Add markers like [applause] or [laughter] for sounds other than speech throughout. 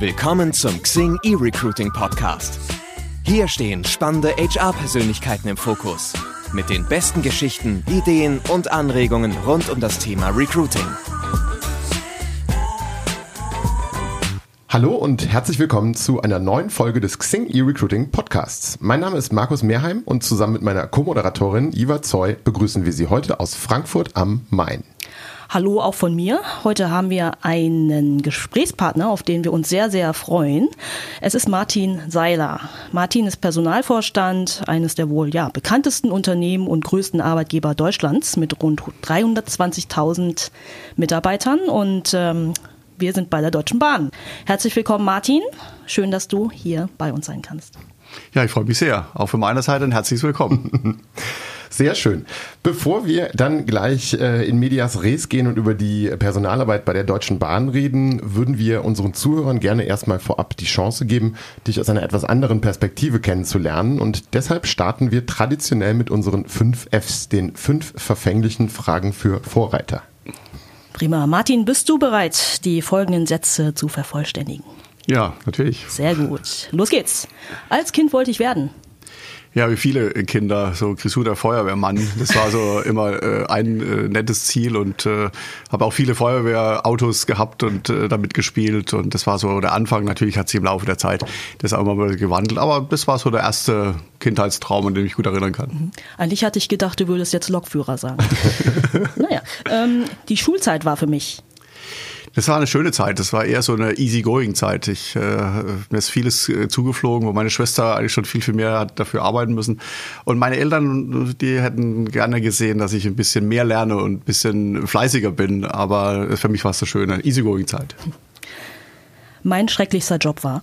Willkommen zum Xing eRecruiting Podcast. Hier stehen spannende HR-Persönlichkeiten im Fokus. Mit den besten Geschichten, Ideen und Anregungen rund um das Thema Recruiting. Hallo und herzlich willkommen zu einer neuen Folge des Xing eRecruiting Podcasts. Mein Name ist Markus Mehrheim und zusammen mit meiner Co-Moderatorin Iva Zoy begrüßen wir Sie heute aus Frankfurt am Main. Hallo auch von mir. Heute haben wir einen Gesprächspartner, auf den wir uns sehr, sehr freuen. Es ist Martin Seiler. Martin ist Personalvorstand eines der wohl ja, bekanntesten Unternehmen und größten Arbeitgeber Deutschlands mit rund 320.000 Mitarbeitern und ähm, wir sind bei der Deutschen Bahn. Herzlich willkommen, Martin. Schön, dass du hier bei uns sein kannst. Ja, ich freue mich sehr. Auch von meiner Seite ein herzliches Willkommen. [laughs] Sehr schön. Bevor wir dann gleich äh, in Medias Res gehen und über die Personalarbeit bei der Deutschen Bahn reden, würden wir unseren Zuhörern gerne erstmal vorab die Chance geben, dich aus einer etwas anderen Perspektive kennenzulernen. Und deshalb starten wir traditionell mit unseren fünf Fs, den fünf verfänglichen Fragen für Vorreiter. Prima. Martin, bist du bereit, die folgenden Sätze zu vervollständigen? Ja, natürlich. Sehr gut. Los geht's. Als Kind wollte ich werden. Ja, wie viele Kinder, so Grisuder Feuerwehrmann. Das war so [laughs] immer äh, ein äh, nettes Ziel und äh, habe auch viele Feuerwehrautos gehabt und äh, damit gespielt. Und das war so der Anfang. Natürlich hat sich im Laufe der Zeit das auch immer mal gewandelt, aber das war so der erste Kindheitstraum, an den ich gut erinnern kann. Mhm. Eigentlich hatte ich gedacht, du würdest jetzt Lokführer sagen. [laughs] naja, ähm, die Schulzeit war für mich das war eine schöne Zeit. Das war eher so eine easy-going-Zeit. Ich, äh, mir ist vieles äh, zugeflogen, wo meine Schwester eigentlich schon viel, viel mehr hat dafür arbeiten müssen. Und meine Eltern, die hätten gerne gesehen, dass ich ein bisschen mehr lerne und ein bisschen fleißiger bin. Aber für mich war es eine schöne easy-going-Zeit. Mein schrecklichster Job war?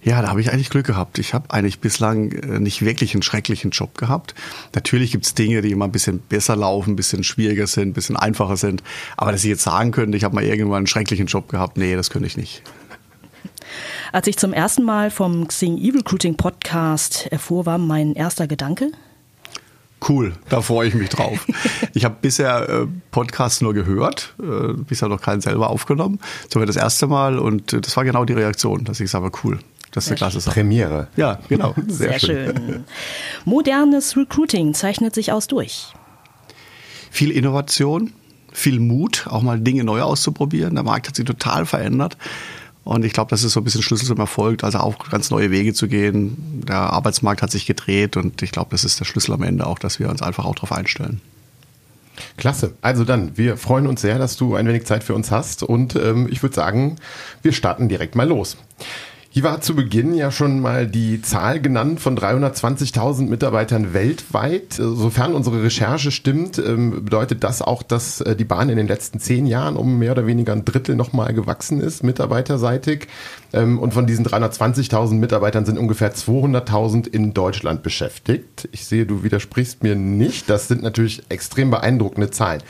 Ja, da habe ich eigentlich Glück gehabt. Ich habe eigentlich bislang äh, nicht wirklich einen schrecklichen Job gehabt. Natürlich gibt's Dinge, die immer ein bisschen besser laufen, ein bisschen schwieriger sind, ein bisschen einfacher sind. Aber dass ich jetzt sagen könnte, ich habe mal irgendwann einen schrecklichen Job gehabt, nee, das könnte ich nicht. Als ich zum ersten Mal vom Xing E-Recruiting Podcast erfuhr, war mein erster Gedanke, Cool, da freue ich mich drauf. [laughs] Ich habe bisher äh, Podcasts nur gehört, äh, bisher noch keinen selber aufgenommen. So war das erste Mal und äh, das war genau die Reaktion, dass ich sage, cool, das ist eine klasse Sache. Premiere. Ja, genau. [laughs] Sehr, Sehr schön. schön. Modernes Recruiting zeichnet sich aus durch. Viel Innovation, viel Mut, auch mal Dinge neu auszuprobieren. Der Markt hat sich total verändert. Und ich glaube, das ist so ein bisschen Schlüssel zum Erfolg, also auch ganz neue Wege zu gehen. Der Arbeitsmarkt hat sich gedreht und ich glaube, das ist der Schlüssel am Ende auch, dass wir uns einfach auch darauf einstellen. Klasse. Also dann, wir freuen uns sehr, dass du ein wenig Zeit für uns hast und ähm, ich würde sagen, wir starten direkt mal los. Hier war zu Beginn ja schon mal die Zahl genannt von 320.000 Mitarbeitern weltweit. Sofern unsere Recherche stimmt, ähm, bedeutet das auch, dass äh, die Bahn in den letzten zehn Jahren um mehr oder weniger ein Drittel nochmal gewachsen ist, mitarbeiterseitig. Ähm, und von diesen 320.000 Mitarbeitern sind ungefähr 200.000 in Deutschland beschäftigt. Ich sehe, du widersprichst mir nicht. Das sind natürlich extrem beeindruckende Zahlen.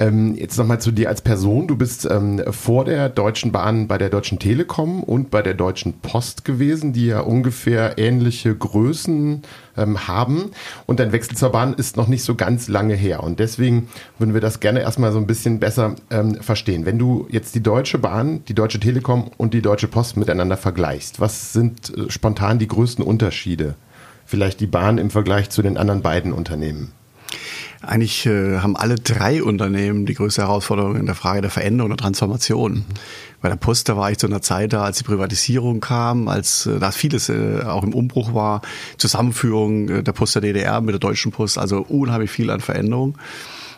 Ähm, jetzt nochmal zu dir als Person. Du bist ähm, vor der Deutschen Bahn bei der Deutschen Telekom und bei der Deutschen Post gewesen, die ja ungefähr ähnliche Größen ähm, haben. Und dein Wechsel zur Bahn ist noch nicht so ganz lange her. Und deswegen würden wir das gerne erstmal so ein bisschen besser ähm, verstehen. Wenn du jetzt die Deutsche Bahn, die Deutsche Telekom und die Deutsche Post miteinander vergleichst, was sind äh, spontan die größten Unterschiede? Vielleicht die Bahn im Vergleich zu den anderen beiden Unternehmen? Eigentlich äh, haben alle drei Unternehmen die größte Herausforderung in der Frage der Veränderung und Transformation. Bei der Post, da war ich zu einer Zeit da, als die Privatisierung kam, als äh, da vieles äh, auch im Umbruch war, Zusammenführung äh, der Post der DDR mit der Deutschen Post, also unheimlich viel an Veränderung.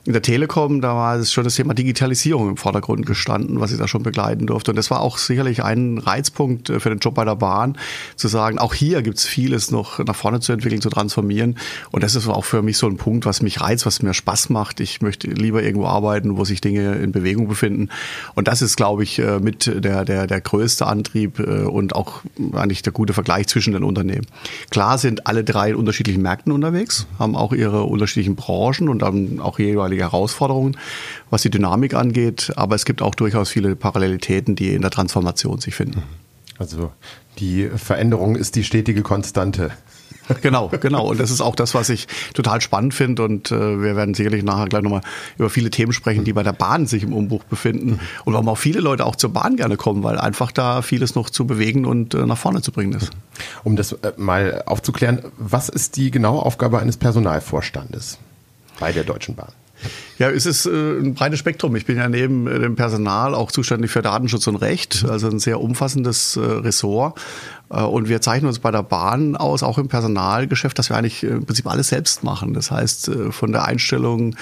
In der Telekom, da war es schon das Thema Digitalisierung im Vordergrund gestanden, was ich da schon begleiten durfte. Und das war auch sicherlich ein Reizpunkt äh, für den Job bei der Bahn, zu sagen, auch hier gibt es vieles noch nach vorne zu entwickeln, zu transformieren. Und das ist auch für mich so ein Punkt, was mich reizt, was mir Spaß macht. Ich möchte lieber irgendwo arbeiten, wo sich Dinge in Bewegung befinden. Und das ist, glaube ich, äh, mit der, der, der größte Antrieb äh, und auch eigentlich der gute Vergleich zwischen den Unternehmen. Klar sind alle drei in unterschiedlichen Märkten unterwegs, haben auch ihre unterschiedlichen Branchen und dann auch jeweils einmalige Herausforderungen, was die Dynamik angeht, aber es gibt auch durchaus viele Parallelitäten, die in der Transformation sich finden. Also die Veränderung ist die stetige Konstante. [laughs] Genau, genau. Und das ist auch das, was ich total spannend finde. Und äh, wir werden sicherlich nachher gleich nochmal über viele Themen sprechen, die bei der Bahn sich im Umbruch befinden. Und warum auch viele Leute auch zur Bahn gerne kommen, weil einfach da vieles noch zu bewegen und äh, nach vorne zu bringen ist. Um das äh, mal aufzuklären, was ist die genaue Aufgabe eines Personalvorstandes bei der Deutschen Bahn? Ja, es ist äh, ein breites Spektrum. Ich bin ja neben äh, dem Personal auch zuständig für Datenschutz und Recht, also ein sehr umfassendes äh, Ressort. Und wir zeichnen uns bei der Bahn aus, auch im Personalgeschäft, dass wir eigentlich im Prinzip alles selbst machen. Das heißt, von der Einstellung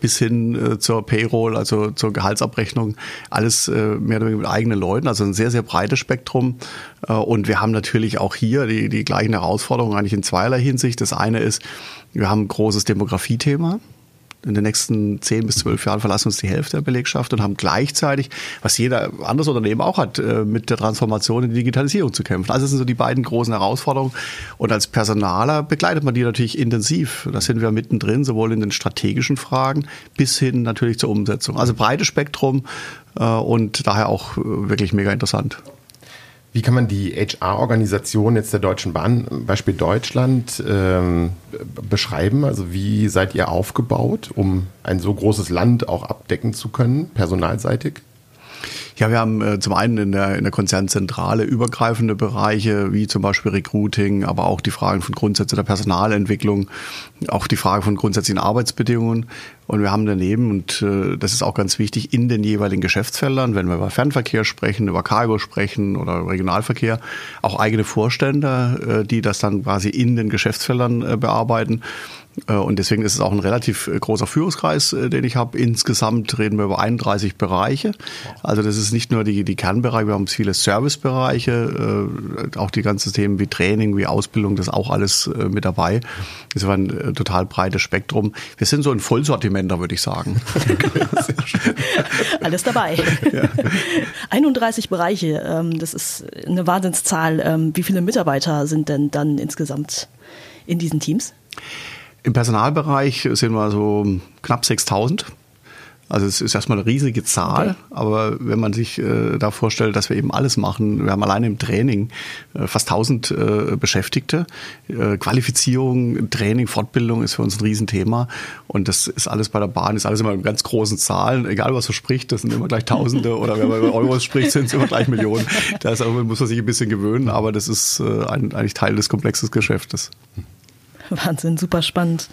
bis hin zur Payroll, also zur Gehaltsabrechnung, alles mehr oder weniger mit eigenen Leuten. Also ein sehr, sehr breites Spektrum. Und wir haben natürlich auch hier die, die gleichen Herausforderungen eigentlich in zweierlei Hinsicht. Das eine ist, wir haben ein großes Demografiethema in den nächsten zehn bis zwölf Jahren verlassen uns die Hälfte der Belegschaft und haben gleichzeitig, was jeder anderes Unternehmen auch hat, äh, mit der Transformation in die Digitalisierung zu kämpfen. Also das sind so die beiden großen Herausforderungen. Und als Personaler begleitet man die natürlich intensiv. Da sind wir mittendrin, sowohl in den strategischen Fragen bis hin natürlich zur Umsetzung. Also breites Spektrum äh, und daher auch äh, wirklich mega interessant. Wie kann man die HR-Organisation jetzt der Deutschen Bahn, Beispiel Deutschland, ähm, beschreiben? Also wie seid ihr aufgebaut, um ein so großes Land auch abdecken zu können, personalseitig? Ja, wir haben äh, zum einen in der, in der Konzernzentrale übergreifende Bereiche, wie zum Beispiel Recruiting, aber auch die Fragen von Grundsätzen der Personalentwicklung, auch die Frage von grundsätzlichen Arbeitsbedingungen. Und wir haben daneben, und äh, das ist auch ganz wichtig, in den jeweiligen Geschäftsfeldern, wenn wir über Fernverkehr sprechen, über Cargo sprechen oder Regionalverkehr, auch eigene Vorstände, äh, die das dann quasi in den Geschäftsfeldern äh, bearbeiten. Äh, und deswegen ist es auch ein relativ äh, großer Führungskreis, äh, den ich habe. Insgesamt reden wir über 31 Bereiche. Also das ist nicht nur die, die Kernbereiche, wir haben viele Servicebereiche, auch die ganzen Themen wie Training, wie Ausbildung, das ist auch alles mit dabei. Das war ein total breites Spektrum. Wir sind so ein Vollsortimenter, würde ich sagen. [laughs] alles dabei. Ja. 31 Bereiche, ähm, das ist eine Wahnsinnszahl. Ähm, wie viele Mitarbeiter sind denn dann insgesamt in diesen Teams? Im Personalbereich sind wir so knapp 6000. Also es ist erstmal eine riesige Zahl, okay. aber wenn man sich äh, da vorstellt, dass wir eben alles machen, wir haben alleine im Training äh, fast 1000 äh, Beschäftigte. Äh, Qualifizierung, Training, Fortbildung ist für uns ein Riesenthema und das ist alles bei der Bahn, ist alles immer in ganz großen Zahlen, egal was man spricht, das sind immer gleich Tausende [laughs] oder wenn man über Euros spricht, sind es immer gleich Millionen. Da muss man sich ein bisschen gewöhnen, aber das ist äh, ein, eigentlich Teil des komplexes Geschäftes. [laughs] Wahnsinn, super spannend.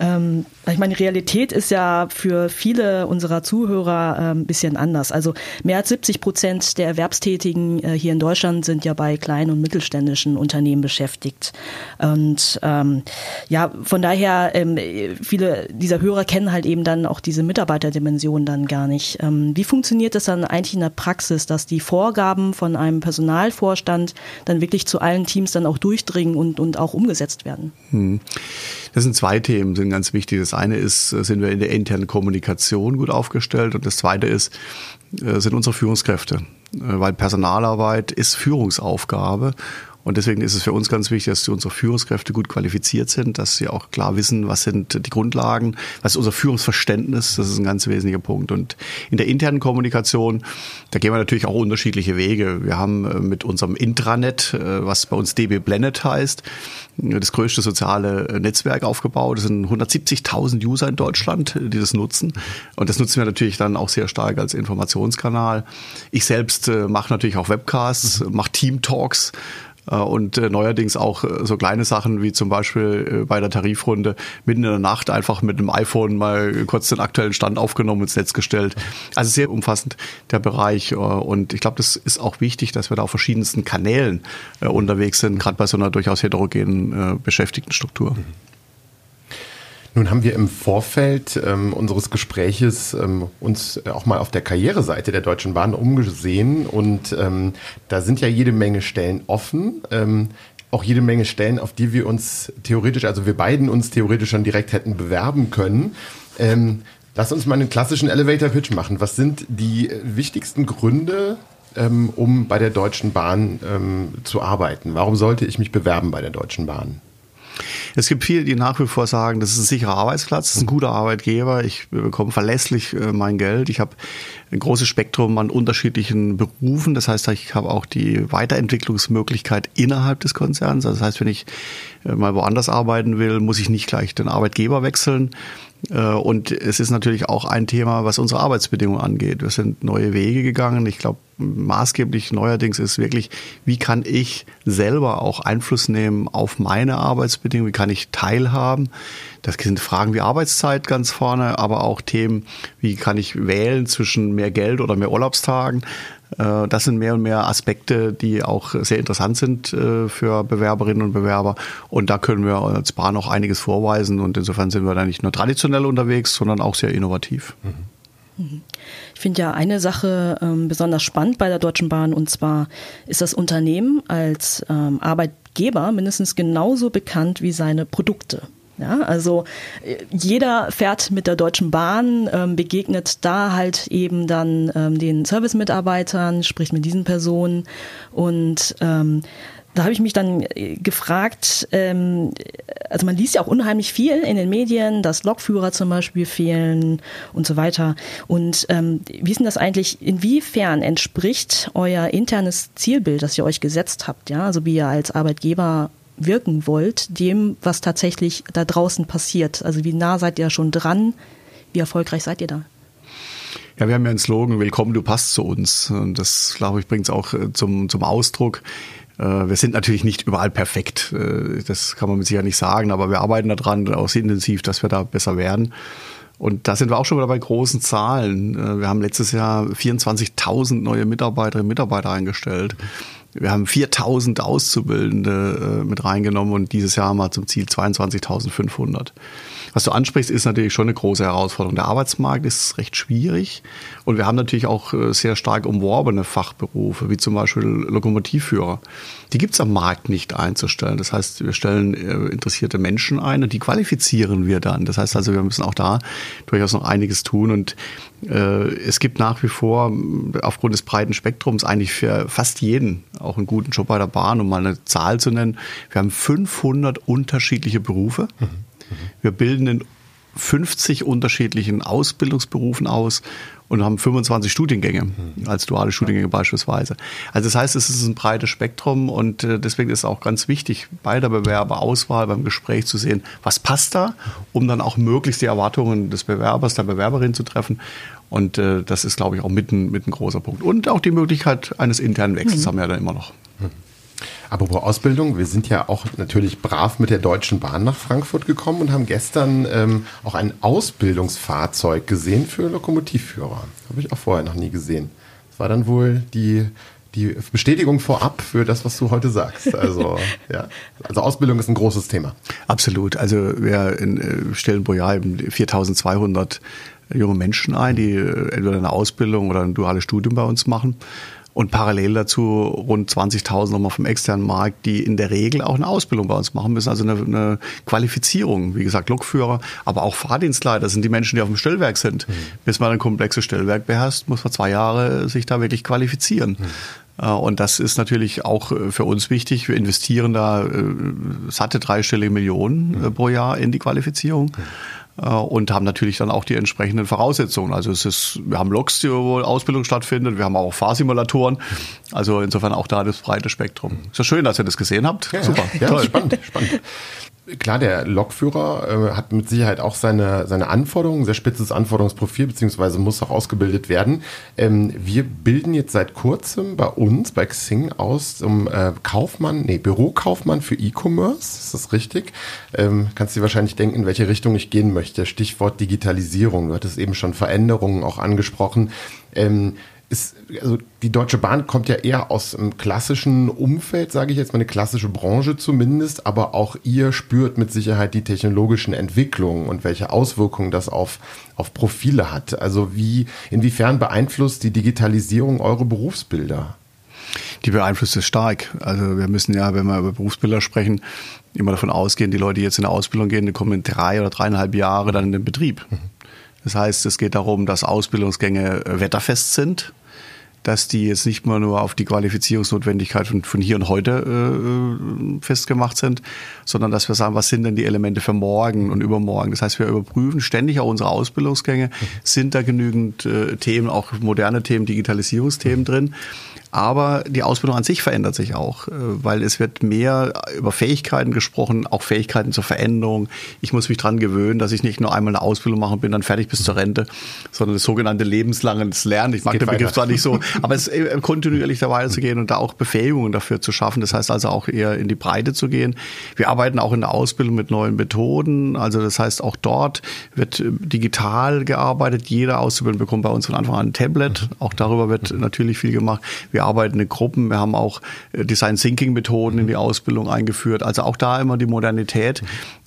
Ähm, ich meine, die Realität ist ja für viele unserer Zuhörer äh, ein bisschen anders. Also mehr als 70 Prozent der Erwerbstätigen äh, hier in Deutschland sind ja bei kleinen und mittelständischen Unternehmen beschäftigt. Und ähm, ja, von daher, ähm, viele dieser Hörer kennen halt eben dann auch diese Mitarbeiterdimension dann gar nicht. Ähm, wie funktioniert das dann eigentlich in der Praxis, dass die Vorgaben von einem Personalvorstand dann wirklich zu allen Teams dann auch durchdringen und, und auch umgesetzt werden? Hm. Das sind zwei Themen, sind ganz wichtig. Das eine ist, sind wir in der internen Kommunikation gut aufgestellt und das zweite ist, äh, sind unsere Führungskräfte. Äh, weil Personalarbeit ist Führungsaufgabe und deswegen ist es für uns ganz wichtig, dass unsere Führungskräfte gut qualifiziert sind, dass sie auch klar wissen, was sind die Grundlagen, was ist unser Führungsverständnis, das ist ein ganz wesentlicher Punkt. Und in der internen Kommunikation, da gehen wir natürlich auch unterschiedliche Wege. Wir haben äh, mit unserem Intranet, äh, was bei uns DB Blended heißt, das größte soziale Netzwerk aufgebaut. Es sind 170.000 User in Deutschland, die das nutzen. Und das nutzen wir natürlich dann auch sehr stark als Informationskanal. Ich selbst äh, mache natürlich auch Webcasts, mache Team Talks äh, und äh, neuerdings auch äh, so kleine Sachen wie zum Beispiel bei der Tarifrunde mitten in der Nacht einfach mit einem iPhone mal kurz den aktuellen Stand aufgenommen ins Netz gestellt. Also sehr umfassend der Bereich und ich glaube, das ist auch wichtig, dass wir da auf verschiedensten Kanälen unterwegs sind, gerade bei so einer durchaus heterogenen Beschäftigtenstruktur. Mhm. Nun haben wir im Vorfeld ähm, unseres Gespräches ähm, uns auch mal auf der Karriereseite der Deutschen Bahn umgesehen und ähm, da sind ja jede Menge Stellen offen. Ähm, auch jede Menge Stellen, auf die wir uns theoretisch, also wir beiden uns theoretisch schon direkt hätten bewerben können. Ähm, lass uns mal einen klassischen Elevator Pitch machen. Was sind die wichtigsten Gründe, ähm, um bei der Deutschen Bahn zu arbeiten? Warum sollte ich mich bewerben bei der Deutschen Bahn? Es gibt viele, die nach wie vor sagen, das ist ein sicherer Arbeitsplatz, das ist ein guter Arbeitgeber, ich bekomme verlässlich äh, mein Geld, ich habe ein großes Spektrum an unterschiedlichen Berufen, das heißt, ich habe auch die Weiterentwicklungsmöglichkeit innerhalb des Konzerns. Das heißt, wenn ich äh, mal woanders arbeiten will, muss ich nicht gleich den Arbeitgeber wechseln. Äh, und es ist natürlich auch ein Thema, was unsere Arbeitsbedingungen angeht. Wir sind neue Wege gegangen. Ich glaube, maßgeblich neuerdings ist wirklich, wie kann ich selber auch Einfluss nehmen auf meine Arbeitsbedingungen? Wie kann ich teilhaben? Das sind Fragen wie Arbeitszeit ganz vorne, aber auch Themen, wie kann ich wählen zwischen mehr Geld oder mehr Urlaubstagen? Äh, das sind mehr und mehr Aspekte, die auch sehr interessant sind äh, für Bewerberinnen und Bewerber. Und da können wir als Bahn auch einiges vorweisen. Und insofern sind wir da nicht nur traditionell unterwegs, sondern auch sehr innovativ. Ich finde ja eine Sache ähm, besonders spannend bei der Deutschen Bahn und zwar ist das Unternehmen als ähm, Arbeitgeber mindestens genauso bekannt wie seine Produkte. Ja, also äh, jeder fährt mit der Deutschen Bahn, ähm, begegnet da halt eben dann ähm, den Service-Mitarbeitern, spricht mit diesen Personen und ähm, da habe ich mich dann äh, gefragt, ähm, also man liest ja auch unheimlich viel in den Medien, dass Lokführer zum Beispiel fehlen und so weiter. Und ähm, wie ist denn das eigentlich, inwiefern entspricht euer internes Zielbild, das ihr euch gesetzt habt, ja, also wie ihr als Arbeitgeber wirken wollt, dem, was tatsächlich da draußen passiert? Also wie nah seid ihr schon dran? Wie erfolgreich seid ihr da? Ja, wir haben ja einen Slogan, Willkommen, du passt zu uns. Und das, glaube ich, bringt es auch äh, zum, zum Ausdruck. Äh, wir sind natürlich nicht überall perfekt. Äh, das kann man mit sicher nicht sagen, aber wir arbeiten daran, auch sehr intensiv, dass wir da besser werden. Und da sind wir auch schon wieder bei großen Zahlen. Wir haben letztes Jahr 24.000 neue Mitarbeiterinnen und Mitarbeiter eingestellt. Wir haben 4000 Auszubildende äh, mit reingenommen und dieses Jahr haben wir zum Ziel 22.500. Was du ansprichst, ist natürlich schon eine große Herausforderung. Der Arbeitsmarkt ist recht schwierig und wir haben natürlich auch äh, sehr stark umworbene Fachberufe, wie zum Beispiel Lokomotivführer. Die gibt es am Markt nicht einzustellen. Das heißt, wir stellen äh, interessierte Menschen ein und die qualifizieren wir dann. Das heißt also, wir müssen auch da durchaus noch einiges tun und äh, es gibt nach wie vor aufgrund des breiten Spektrums eigentlich für fast jeden auch einen guten Job bei der Bahn, um mal eine Zahl zu nennen. Wir haben 500 unterschiedliche Berufe. Mhm. Wir bilden in 50 unterschiedlichen Ausbildungsberufen aus und haben 25 Studiengänge mhm. als duale Studiengänge beispielsweise. Also das heißt, es ist ein breites Spektrum und äh, deswegen ist es auch ganz wichtig, bei der Bewerberauswahl, beim Gespräch zu sehen, was passt da, um dann auch möglichst die Erwartungen des Bewerbers, der Bewerberin zu treffen. Und äh, das ist, glaube ich, auch mitten, mit ein großer Punkt. Und auch die Möglichkeit eines internen Wechsels mhm. haben wir ja dann immer noch. Apropos Ausbildung, wir sind ja auch natürlich brav mit der Deutschen Bahn nach Frankfurt gekommen und haben gestern ähm, auch ein Ausbildungsfahrzeug gesehen für Lokomotivführer. Habe ich auch vorher noch nie gesehen. Das war dann wohl die, die Bestätigung vorab für das, was du heute sagst. Also, [laughs] ja. also Ausbildung ist ein großes Thema. Absolut. Also wir äh, stellen pro Jahr 4200 junge Menschen ein, die äh, entweder eine Ausbildung oder ein duales Studium bei uns machen und parallel dazu rund 20.000 nochmal vom externen Markt, die in der Regel auch eine Ausbildung bei uns machen müssen, also eine, eine Qualifizierung. Wie gesagt, Lokführer, aber auch Fahrdienstleiter sind die Menschen, die auf dem Stellwerk sind. Mhm. Bis man ein komplexes Stellwerk beherrscht, muss man zwei Jahre sich da wirklich qualifizieren. Mhm. Und das ist natürlich auch äh, für uns wichtig. Wir investieren da äh, satte dreistellige Millionen mhm. pro Jahr in die Qualifizierung. Mhm. Äh, und haben natürlich dann auch die entsprechenden Voraussetzungen. Also es ist, wir haben Loks, wo Ausbildung stattfindet, wir haben auch Fahrsimulatoren. Also insofern auch da das breite Spektrum. Ist ja schön, dass ihr das gesehen habt. Ja, Super, ja, toll. spannend, spannend. Klar, der Lokführer äh, hat mit Sicherheit auch seine, seine Anforderungen, sehr spitzes Anforderungsprofil, beziehungsweise muss auch ausgebildet werden. Ähm, wir bilden jetzt seit kurzem bei uns, bei Xing, aus zum äh, Kaufmann, nee, Bürokaufmann für E-Commerce. Ist das richtig? Ähm, kannst du dir wahrscheinlich denken, in welche Richtung ich gehen möchte. Stichwort Digitalisierung. Du hattest eben schon Veränderungen auch angesprochen. Ähm, ist, also die Deutsche Bahn kommt ja eher aus einem klassischen Umfeld, sage ich jetzt mal, eine klassische Branche zumindest, aber auch ihr spürt mit Sicherheit die technologischen Entwicklungen und welche Auswirkungen das auf, auf Profile hat. Also wie, inwiefern beeinflusst die Digitalisierung eure Berufsbilder? Die beeinflusst es stark. Also wir müssen ja, wenn wir über Berufsbilder sprechen, immer davon ausgehen, die Leute, die jetzt in der Ausbildung gehen, die kommen in drei oder dreieinhalb Jahre dann in den Betrieb. Mhm. Das heißt, es geht darum, dass Ausbildungsgänge wetterfest sind dass die jetzt nicht mal nur auf die Qualifizierungsnotwendigkeit von, von hier und heute äh, festgemacht sind, sondern dass wir sagen, was sind denn die Elemente für morgen und übermorgen. Das heißt, wir überprüfen ständig auch unsere Ausbildungsgänge. Sind da genügend äh, Themen, auch moderne Themen, Digitalisierungsthemen drin? Aber die Ausbildung an sich verändert sich auch, äh, weil es wird mehr über Fähigkeiten gesprochen, auch Fähigkeiten zur Veränderung. Ich muss mich dran gewöhnen, dass ich nicht nur einmal eine Ausbildung mache und bin dann fertig bis zur Rente, sondern das sogenannte lebenslanges Lernen. Ich mag den Begriff zwar nicht so, aber es ist kontinuierlich da weiterzugehen und da auch Befähigungen dafür zu schaffen. Das heißt also auch eher in die Breite zu gehen. Wir arbeiten auch in der Ausbildung mit neuen Methoden. Also das heißt auch dort wird digital gearbeitet. Jeder Auszubildende bekommt bei uns von Anfang an ein Tablet. Auch darüber wird natürlich viel gemacht. Wir arbeiten in Gruppen. Wir haben auch äh, Design Thinking Methoden in die Ausbildung eingeführt. Also auch da immer die Modernität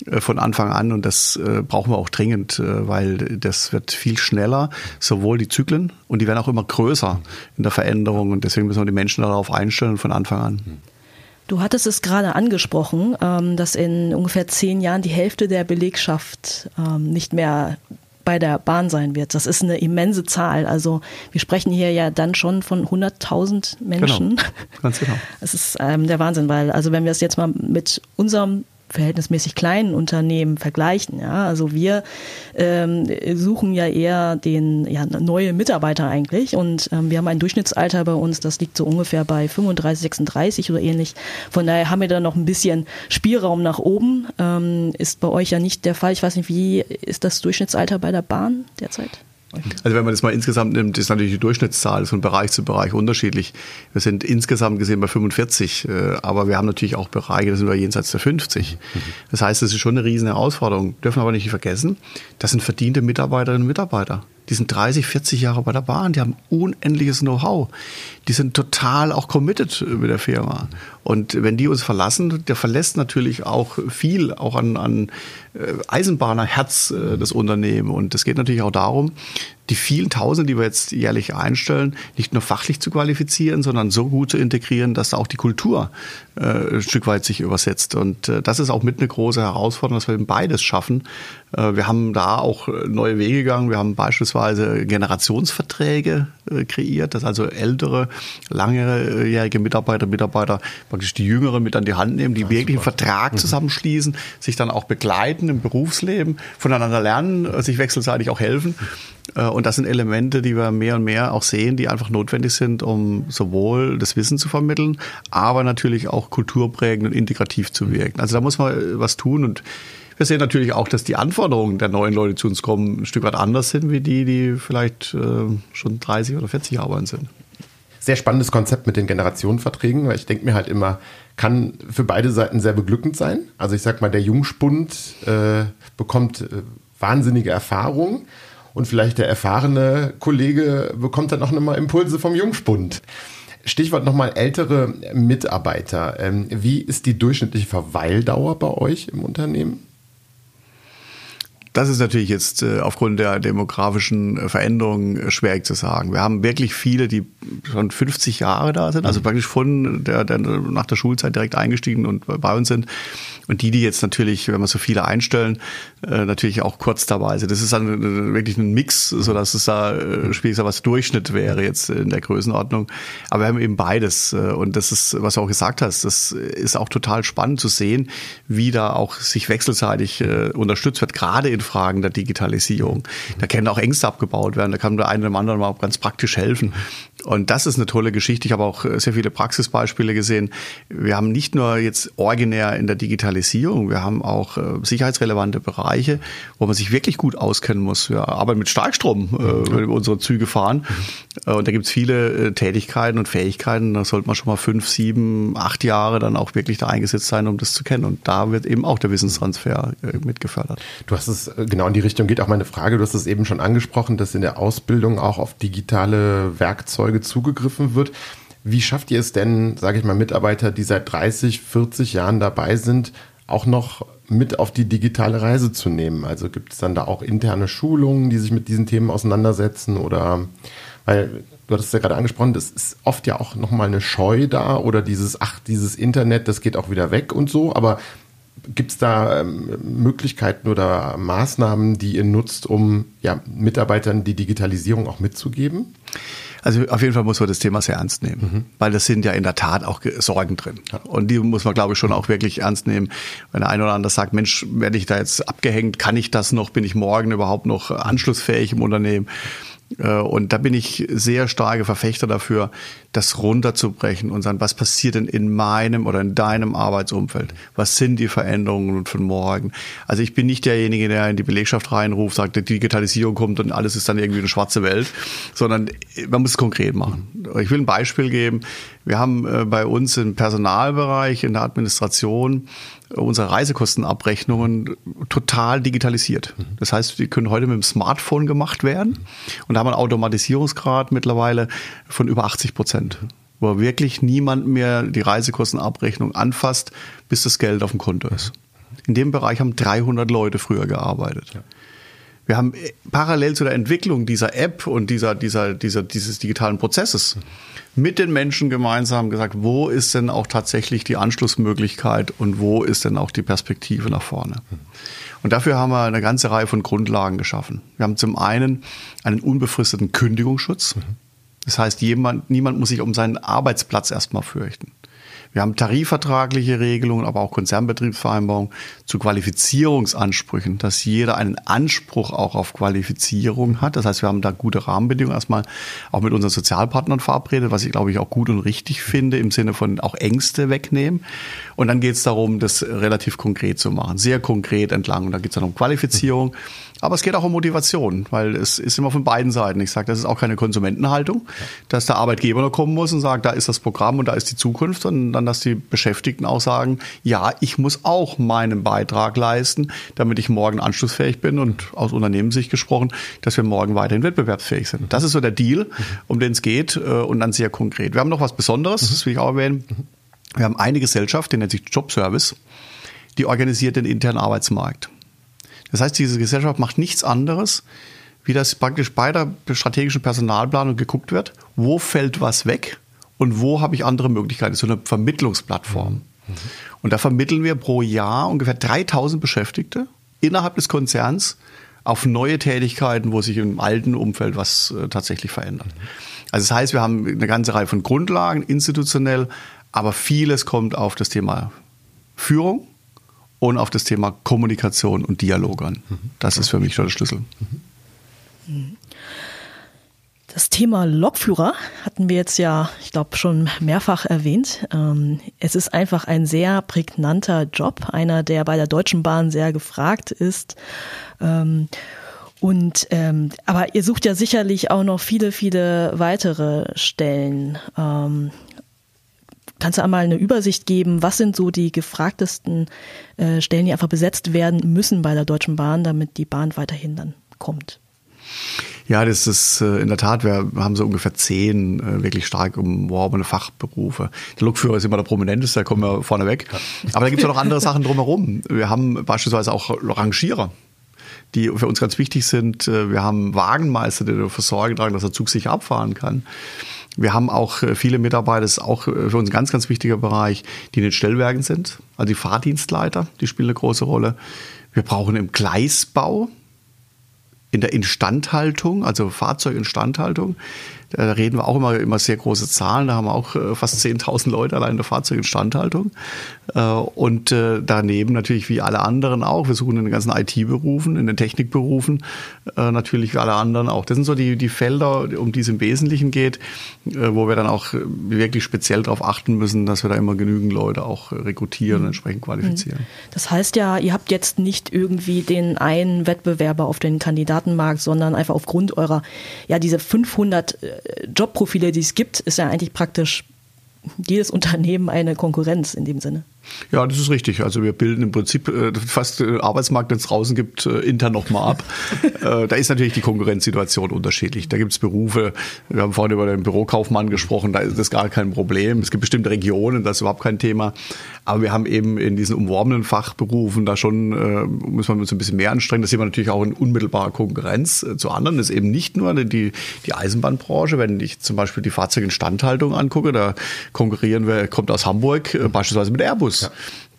äh, von Anfang an und das äh, brauchen wir auch dringend, weil das wird viel schneller, sowohl die Zyklen und die werden auch immer größer in der Veränderung und deswegen müssen wir die Menschen darauf einstellen von Anfang an. Du hattest es gerade angesprochen, ähm, dass in ungefähr zehn Jahren die Hälfte der Belegschaft ähm, nicht mehr bei der Bahn sein wird. Das ist eine immense Zahl. Also wir sprechen hier ja dann schon von 100.000 Menschen. Genau. Ganz genau. [laughs] Es ist ähm, der Wahnsinn, weil also wenn wir es jetzt mal mit unserem verhältnismäßig kleinen Unternehmen vergleichen. Ja, also wir ähm, suchen ja eher den ja, neue Mitarbeiter eigentlich und ähm, wir haben ein Durchschnittsalter bei uns, das liegt so ungefähr bei 35, 36 oder ähnlich. Von daher haben wir da noch ein bisschen Spielraum nach oben. Ähm, ist bei euch ja nicht der Fall. Ich weiß nicht, wie ist das Durchschnittsalter bei der Bahn derzeit? Also wenn man das mal insgesamt nimmt, ist natürlich die Durchschnittszahl von Bereich zu Bereich unterschiedlich. Wir sind insgesamt gesehen bei 45, äh, aber wir haben natürlich auch Bereiche, da sind wir jenseits der 50. Das heißt, das ist schon eine riesen Herausforderung. Dürfen aber nicht vergessen, das sind verdiente Mitarbeiterinnen und Mitarbeiter. Die sind 30, 40 Jahre bei der Bahn, die haben unendliches Know-how. Die sind total auch committed mit der Firma. Und wenn die uns verlassen, der verlässt natürlich auch viel, auch an, an äh, Eisenbahnerherz äh, das Unternehmen. Und es geht natürlich auch darum, die vielen Tausende, die wir jetzt jährlich einstellen, nicht nur fachlich zu qualifizieren, sondern so gut zu integrieren, dass da auch die Kultur äh, ein Stück weit sich übersetzt. Und äh, das ist auch mit eine große Herausforderung, dass wir eben beides schaffen. Äh, wir haben da auch neue Wege gegangen. Wir haben beispielsweise Generationsverträge äh, kreiert, dass also ältere, langjährige Mitarbeiter, Mitarbeiter praktisch die Jüngeren mit an die Hand nehmen, die ja, wirklich super. einen Vertrag mhm. zusammenschließen, sich dann auch begleiten im Berufsleben, voneinander lernen, äh, sich wechselseitig auch helfen. Äh, und das sind Elemente, die wir mehr und mehr auch sehen, die einfach notwendig sind, um sowohl das Wissen zu vermitteln, aber natürlich auch kulturprägend und integrativ zu wirken. Also da muss man was tun und wir sehen natürlich auch, dass die Anforderungen der neuen Leute zu uns kommen ein Stück weit anders sind, wie die, die vielleicht äh, schon 30 oder 40 Jahre alt sind. Sehr spannendes Konzept mit den Generationenverträgen, weil ich denke mir halt immer, kann für beide Seiten sehr beglückend sein. Also ich sag mal, der Jungspund äh, bekommt äh, wahnsinnige Erfahrung und vielleicht der erfahrene Kollege bekommt dann auch nochmal Impulse vom Jungspund. Stichwort nochmal ältere Mitarbeiter. Ähm, wie ist die durchschnittliche Verweildauer bei euch im Unternehmen? Das ist natürlich jetzt äh, aufgrund der demografischen äh, Veränderungen äh, schwierig zu sagen. Wir haben wirklich viele, die schon 50 Jahre da sind, also mhm. praktisch von der, der nach der Schulzeit direkt eingestiegen und bei uns sind. Und die, die jetzt natürlich, wenn wir so viele einstellen, natürlich auch kurz dabei sind. Das ist dann wirklich ein Mix, so dass es da ist, was Durchschnitt wäre jetzt in der Größenordnung. Aber wir haben eben beides. Und das ist, was du auch gesagt hast, das ist auch total spannend zu sehen, wie da auch sich wechselseitig unterstützt wird, gerade in Fragen der Digitalisierung. Da können auch Ängste abgebaut werden, da kann der eine dem anderen mal ganz praktisch helfen. Und das ist eine tolle Geschichte. Ich habe auch sehr viele Praxisbeispiele gesehen. Wir haben nicht nur jetzt originär in der Digitalisierung, wir haben auch äh, sicherheitsrelevante Bereiche, wo man sich wirklich gut auskennen muss. Wir arbeiten mit Starkstrom, äh, wenn wir unsere Züge fahren. Äh, und da gibt es viele Tätigkeiten und Fähigkeiten. Da sollte man schon mal fünf, sieben, acht Jahre dann auch wirklich da eingesetzt sein, um das zu kennen. Und da wird eben auch der Wissenstransfer mitgefördert. Du hast es genau in die Richtung geht auch meine Frage. Du hast es eben schon angesprochen, dass in der Ausbildung auch auf digitale Werkzeuge zugegriffen wird. Wie schafft ihr es denn, sage ich mal, Mitarbeiter, die seit 30, 40 Jahren dabei sind, auch noch mit auf die digitale Reise zu nehmen? Also gibt es dann da auch interne Schulungen, die sich mit diesen Themen auseinandersetzen oder weil du hattest ja gerade angesprochen, das ist oft ja auch nochmal eine Scheu da oder dieses, ach, dieses Internet, das geht auch wieder weg und so, aber Gibt es da ähm, Möglichkeiten oder Maßnahmen, die ihr nutzt, um ja, Mitarbeitern die Digitalisierung auch mitzugeben? Also auf jeden Fall muss man das Thema sehr ernst nehmen, mhm. weil das sind ja in der Tat auch Sorgen drin. Ja. Und die muss man, glaube ich, schon auch wirklich ernst nehmen. Wenn der eine oder andere sagt, Mensch, werde ich da jetzt abgehängt, kann ich das noch, bin ich morgen überhaupt noch anschlussfähig im Unternehmen? Äh, und da bin ich sehr starke Verfechter dafür, das runterzubrechen und sagen, was passiert denn in meinem oder in deinem Arbeitsumfeld? Was sind die Veränderungen von morgen? Also ich bin nicht derjenige, der in die Belegschaft reinruft, sagt, die Digitalisierung kommt und alles ist dann irgendwie eine schwarze Welt, sondern man muss es konkret machen. Ich will ein Beispiel geben. Wir haben äh, bei uns im Personalbereich, in der Administration, unsere Reisekostenabrechnungen total digitalisiert. Das heißt, die können heute mit dem Smartphone gemacht werden und da haben einen Automatisierungsgrad mittlerweile von über 80 Prozent, wo wirklich niemand mehr die Reisekostenabrechnung anfasst, bis das Geld auf dem Konto ist. In dem Bereich haben 300 Leute früher gearbeitet. Wir haben äh, parallel zu der Entwicklung dieser App und dieser, dieser, dieser, dieses digitalen Prozesses mit den Menschen gemeinsam gesagt, wo ist denn auch tatsächlich die Anschlussmöglichkeit und wo ist denn auch die Perspektive nach vorne. Und dafür haben wir eine ganze Reihe von Grundlagen geschaffen. Wir haben zum einen einen unbefristeten Kündigungsschutz. Das heißt, jemand, niemand muss sich um seinen Arbeitsplatz erstmal fürchten. Wir haben tarifvertragliche Regelungen, aber auch Konzernbetriebsvereinbarungen zu Qualifizierungsansprüchen, dass jeder einen Anspruch auch auf Qualifizierung hat. Das heißt, wir haben da gute Rahmenbedingungen erstmal auch mit unseren Sozialpartnern verabredet, was ich glaube ich auch gut und richtig finde im Sinne von auch Ängste wegnehmen. Und dann geht es darum, das relativ konkret zu machen, sehr konkret entlang. Und da geht es dann um Qualifizierung. Aber es geht auch um Motivation, weil es ist immer von beiden Seiten. Ich sage, das ist auch keine Konsumentenhaltung, dass der Arbeitgeber noch kommen muss und sagt, da ist das Programm und da ist die Zukunft, sondern dann, dass die Beschäftigten auch sagen, ja, ich muss auch meinen Beitrag leisten, damit ich morgen anschlussfähig bin und aus Unternehmenssicht gesprochen, dass wir morgen weiterhin wettbewerbsfähig sind. Das ist so der Deal, um den es geht äh, und dann sehr konkret. Wir haben noch was Besonderes, das will ich auch erwähnen. Wir haben eine Gesellschaft, die nennt sich Jobservice, die organisiert den internen Arbeitsmarkt. Das heißt, diese Gesellschaft macht nichts anderes, wie das praktisch bei der strategischen Personalplanung geguckt wird, wo fällt was weg und wo habe ich andere Möglichkeiten. So eine Vermittlungsplattform. Mhm. Und da vermitteln wir pro Jahr ungefähr 3000 Beschäftigte innerhalb des Konzerns auf neue Tätigkeiten, wo sich im alten Umfeld was äh, tatsächlich verändert. Mhm. Also das heißt, wir haben eine ganze Reihe von Grundlagen institutionell, aber vieles kommt auf das Thema Führung, und auf das Thema Kommunikation und Dialog an. Das ist für mich schon der Schlüssel. Das Thema Lokführer hatten wir jetzt ja, ich glaube, schon mehrfach erwähnt. Ähm, es ist einfach ein sehr prägnanter Job, einer, der bei der Deutschen Bahn sehr gefragt ist. Ähm, und ähm, aber ihr sucht ja sicherlich auch noch viele, viele weitere Stellen. Kannst du einmal eine Übersicht geben, was sind so die gefragtesten äh, Stellen, die einfach besetzt werden müssen bei der Deutschen Bahn, damit die Bahn weiterhin dann kommt? Ja, das ist äh, in der Tat, wir haben so ungefähr zehn äh, wirklich stark umworbene Fachberufe. Der Lokführer ist immer der prominenteste, da kommen wir vorne weg. Aber da gibt es ja noch andere Sachen drumherum. Wir haben beispielsweise auch Rangierer die für uns ganz wichtig sind. Wir haben Wagenmeister, die dafür Sorge tragen, dass der Zug sicher abfahren kann. Wir haben auch äh, viele Mitarbeiter, das ist auch äh, für uns ein ganz, ganz wichtiger Bereich, die in den Stellwerken sind. Also die Fahrdienstleiter, die spielen eine große Rolle. Wir brauchen im Gleisbau, in der Instandhaltung, also Fahrzeuginstandhaltung. Da reden wir auch immer, immer sehr große Zahlen. Da haben wir auch äh, fast 10.000 Leute allein in der Fahrzeuginstandhaltung. Äh, und äh, daneben natürlich wie alle anderen auch. Wir suchen in den ganzen IT-Berufen, in den Technikberufen natürlich wie alle anderen auch. Das sind so die, die Felder, um die es im Wesentlichen geht, wo wir dann auch wirklich speziell darauf achten müssen, dass wir da immer genügend Leute auch rekrutieren und mhm. entsprechend qualifizieren. Mhm. Das heißt ja, ihr habt jetzt nicht irgendwie den einen Wettbewerber auf den Kandidatenmarkt, sondern einfach aufgrund eurer, ja, diese 500 Jobprofile, die es gibt, ist ja eigentlich praktisch jedes Unternehmen eine Konkurrenz in dem Sinne. Ja, das ist richtig. Also wir bilden im Prinzip äh, fast äh, Arbeitsmarkt, wenn es draußen gibt, äh, intern nochmal ab. [laughs] äh, da ist natürlich die Konkurrenzsituation unterschiedlich. Da gibt es Berufe, wir haben vorhin über den Bürokaufmann gesprochen, da ist das gar kein Problem. Es gibt bestimmte Regionen, das ist überhaupt kein Thema. Aber wir haben eben in diesen umworbenen Fachberufen da schon, äh, muss man uns ein bisschen mehr anstrengen. Da sieht man natürlich auch in unmittelbarer Konkurrenz äh, zu anderen. Das ist eben nicht nur die, die Eisenbahnbranche. Wenn ich zum Beispiel die Fahrzeuginstandhaltung angucke, da konkurrieren wir, kommt aus Hamburg, äh, beispielsweise mit Airbus. Ja.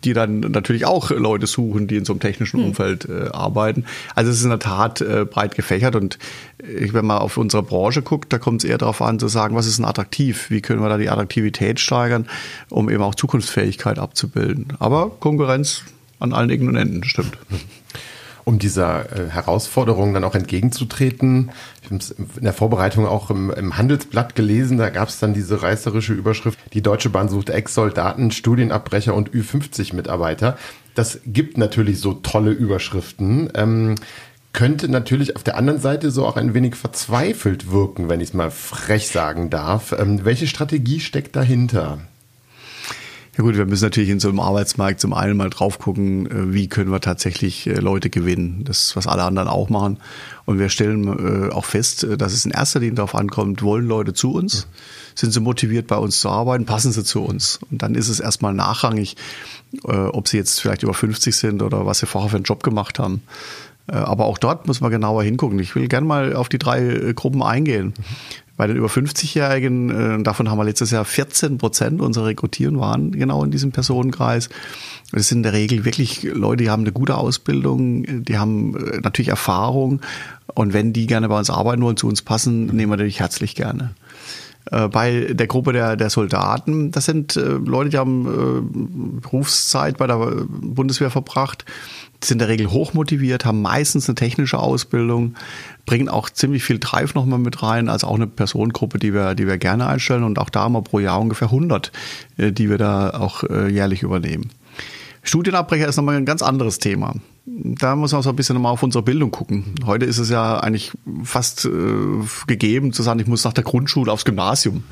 die dann natürlich auch Leute suchen, die in so einem technischen hm. Umfeld äh, arbeiten. Also es ist in der Tat äh, breit gefächert und ich, wenn man auf unsere Branche guckt, da kommt es eher darauf an zu sagen, was ist denn attraktiv? Wie können wir da die Attraktivität steigern, um eben auch Zukunftsfähigkeit abzubilden? Aber Konkurrenz an allen Ecken und Enden, stimmt. Um dieser äh, Herausforderung dann auch entgegenzutreten, ich habe es in der Vorbereitung auch im, im Handelsblatt gelesen, da gab es dann diese reißerische Überschrift, die Deutsche Bahn sucht Ex-Soldaten, Studienabbrecher und Ü50-Mitarbeiter. Das gibt natürlich so tolle Überschriften. Ähm, könnte natürlich auf der anderen Seite so auch ein wenig verzweifelt wirken, wenn ich es mal frech sagen darf. Ähm, welche Strategie steckt dahinter? Ja gut, wir müssen natürlich in so einem Arbeitsmarkt zum einen mal drauf gucken, äh, wie können wir tatsächlich äh, Leute gewinnen. Das, was alle anderen auch machen. Und wir stellen äh, auch fest, dass es in erster Linie darauf ankommt, wollen Leute zu uns? Sind sie motiviert, bei uns zu arbeiten? Passen sie zu uns? Und dann ist es erstmal nachrangig, ob sie jetzt vielleicht über 50 sind oder was sie vorher für einen Job gemacht haben. Aber auch dort muss man genauer hingucken. Ich will gerne mal auf die drei Gruppen eingehen. Bei den über 50-Jährigen, äh, davon haben wir letztes Jahr 14 Prozent unserer Rekrutieren waren genau in diesem Personenkreis. Das sind in der Regel wirklich Leute, die haben eine gute Ausbildung, die haben äh, natürlich Erfahrung. Und wenn die gerne bei uns arbeiten wollen, zu uns passen, nehmen wir natürlich herzlich gerne äh, bei der Gruppe der, der Soldaten. Das sind Leute, die haben Berufszeit bei der Bundeswehr verbracht, sind in der Regel hochmotiviert, haben meistens eine technische Ausbildung, bringen auch ziemlich viel Drive nochmal mit rein, also auch eine Personengruppe, die wir, die wir gerne einstellen und auch da haben wir pro Jahr ungefähr 100, äh, die wir da auch äh, jährlich übernehmen. Studienabbrecher ist nochmal ein ganz anderes Thema. Da muss man so ein bisschen nochmal auf unsere Bildung gucken. Heute ist es ja eigentlich fast äh, gegeben zu sagen, ich muss nach der Grundschule aufs Gymnasium.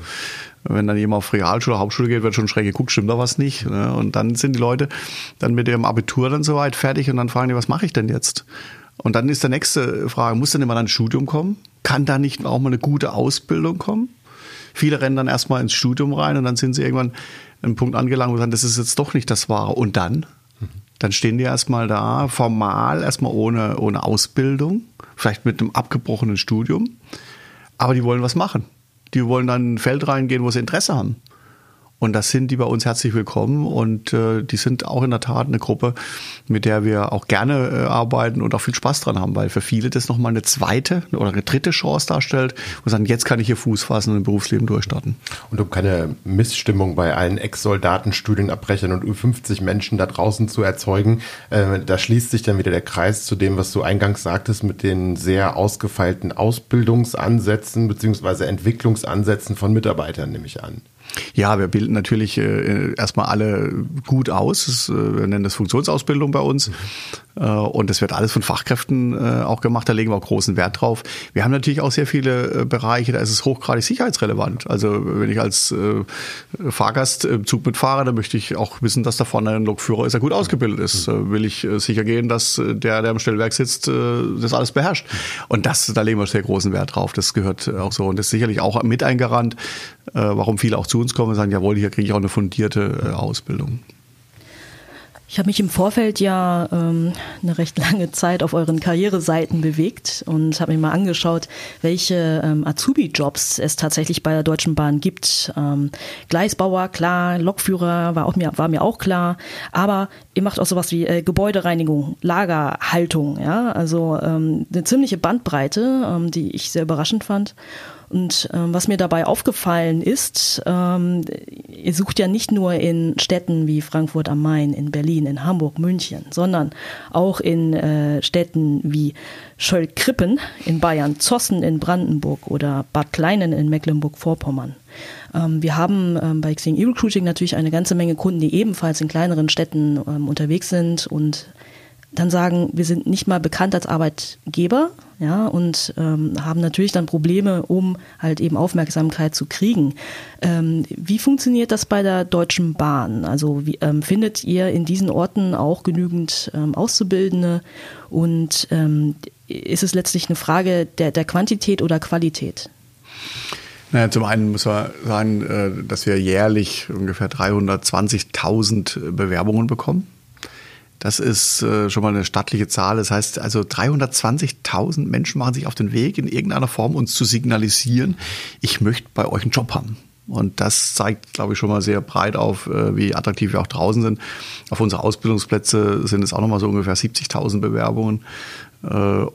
Wenn dann jemand auf Realschule, Hauptschule geht, wird schon schräg geguckt, stimmt da was nicht. Ne? Und dann sind die Leute dann mit ihrem Abitur dann soweit fertig und dann fragen die, was mache ich denn jetzt? Und dann ist der nächste Frage, muss dann immer ein Studium kommen? Kann da nicht auch mal eine gute Ausbildung kommen? Viele rennen dann erstmal ins Studium rein und dann sind sie irgendwann an einem Punkt angelangt, wo sie sagen, das ist jetzt doch nicht das Wahre. Und dann? Dann stehen die erstmal da, formal, erstmal ohne, ohne Ausbildung, vielleicht mit einem abgebrochenen Studium. Aber die wollen was machen. Die wollen dann in ein Feld reingehen, wo sie Interesse haben. Und das sind die bei uns herzlich willkommen und äh, die sind auch in der Tat eine Gruppe, mit der wir auch gerne äh, arbeiten und auch viel Spaß dran haben, weil für viele das nochmal eine zweite oder eine dritte Chance darstellt und sagen, jetzt kann ich hier Fuß fassen und im Berufsleben durchstarten. Und um keine Missstimmung bei allen Ex-Soldaten, Studienabbrechern und U50 Menschen da draußen zu erzeugen, äh, da schließt sich dann wieder der Kreis zu dem, was du eingangs sagtest, mit den sehr ausgefeilten Ausbildungsansätzen beziehungsweise Entwicklungsansätzen von Mitarbeitern, nehme ich an. Ja, wir bilden natürlich äh, erstmal alle gut aus. Das, äh, wir nennen das Funktionsausbildung bei uns. Äh, und das wird alles von Fachkräften äh, auch gemacht. Da legen wir auch großen Wert drauf. Wir haben natürlich auch sehr viele äh, Bereiche, da ist es hochgradig sicherheitsrelevant. Also wenn ich als Fahrgast im Zug mitfahre, dann möchte ich auch wissen, dass da vorne ein Lokführer ist, der gut ausgebildet ist. Will ich sicher gehen, dass der, der im Stellwerk sitzt, das alles beherrscht. Und das, da legen wir sehr großen Wert drauf. Das gehört auch so. Und das ist sicherlich auch mit ein Garant, warum viele auch zu uns kommen und sagen, jawohl, hier kriege ich auch eine fundierte Ausbildung. Ich habe mich im Vorfeld ja ähm, eine recht lange Zeit auf euren Karriereseiten bewegt und habe mir mal angeschaut, welche ähm, Azubi-Jobs es tatsächlich bei der Deutschen Bahn gibt. Ähm, Gleisbauer, klar, Lokführer war, auch mir, war mir auch klar, aber ihr macht auch sowas wie äh, Gebäudereinigung, Lagerhaltung, ja, also ähm, eine ziemliche Bandbreite, ähm, die ich sehr überraschend fand. Und ähm, was mir dabei aufgefallen ist, ähm, ihr sucht ja nicht nur in Städten wie Frankfurt am Main, in Berlin, in Hamburg, München, sondern auch in äh, Städten wie Schöll-Krippen in Bayern, Zossen in Brandenburg oder Bad Kleinen in Mecklenburg-Vorpommern. Ähm, wir haben ähm, bei Xing E-Recruiting natürlich eine ganze Menge Kunden, die ebenfalls in kleineren Städten ähm, unterwegs sind und dann sagen, wir sind nicht mal bekannt als Arbeitgeber, ja, und ähm, haben natürlich dann Probleme, um halt eben Aufmerksamkeit zu kriegen. Ähm, wie funktioniert das bei der Deutschen Bahn? Also wie, ähm, findet ihr in diesen Orten auch genügend ähm, Auszubildende und ähm, ist es letztlich eine Frage der, der Quantität oder Qualität? Naja, zum einen muss man sagen, äh, dass wir jährlich ungefähr 320.000 Bewerbungen bekommen das ist äh, schon mal eine stattliche Zahl. Das heißt also 320.000 Menschen machen sich auf den Weg, in irgendeiner Form uns zu signalisieren, ich möchte bei euch einen Job haben. Und das zeigt, glaube ich, schon mal sehr breit auf, äh, wie attraktiv wir auch draußen sind. Auf unsere Ausbildungsplätze sind es auch nochmal so ungefähr 70.000 Bewerbungen. Äh,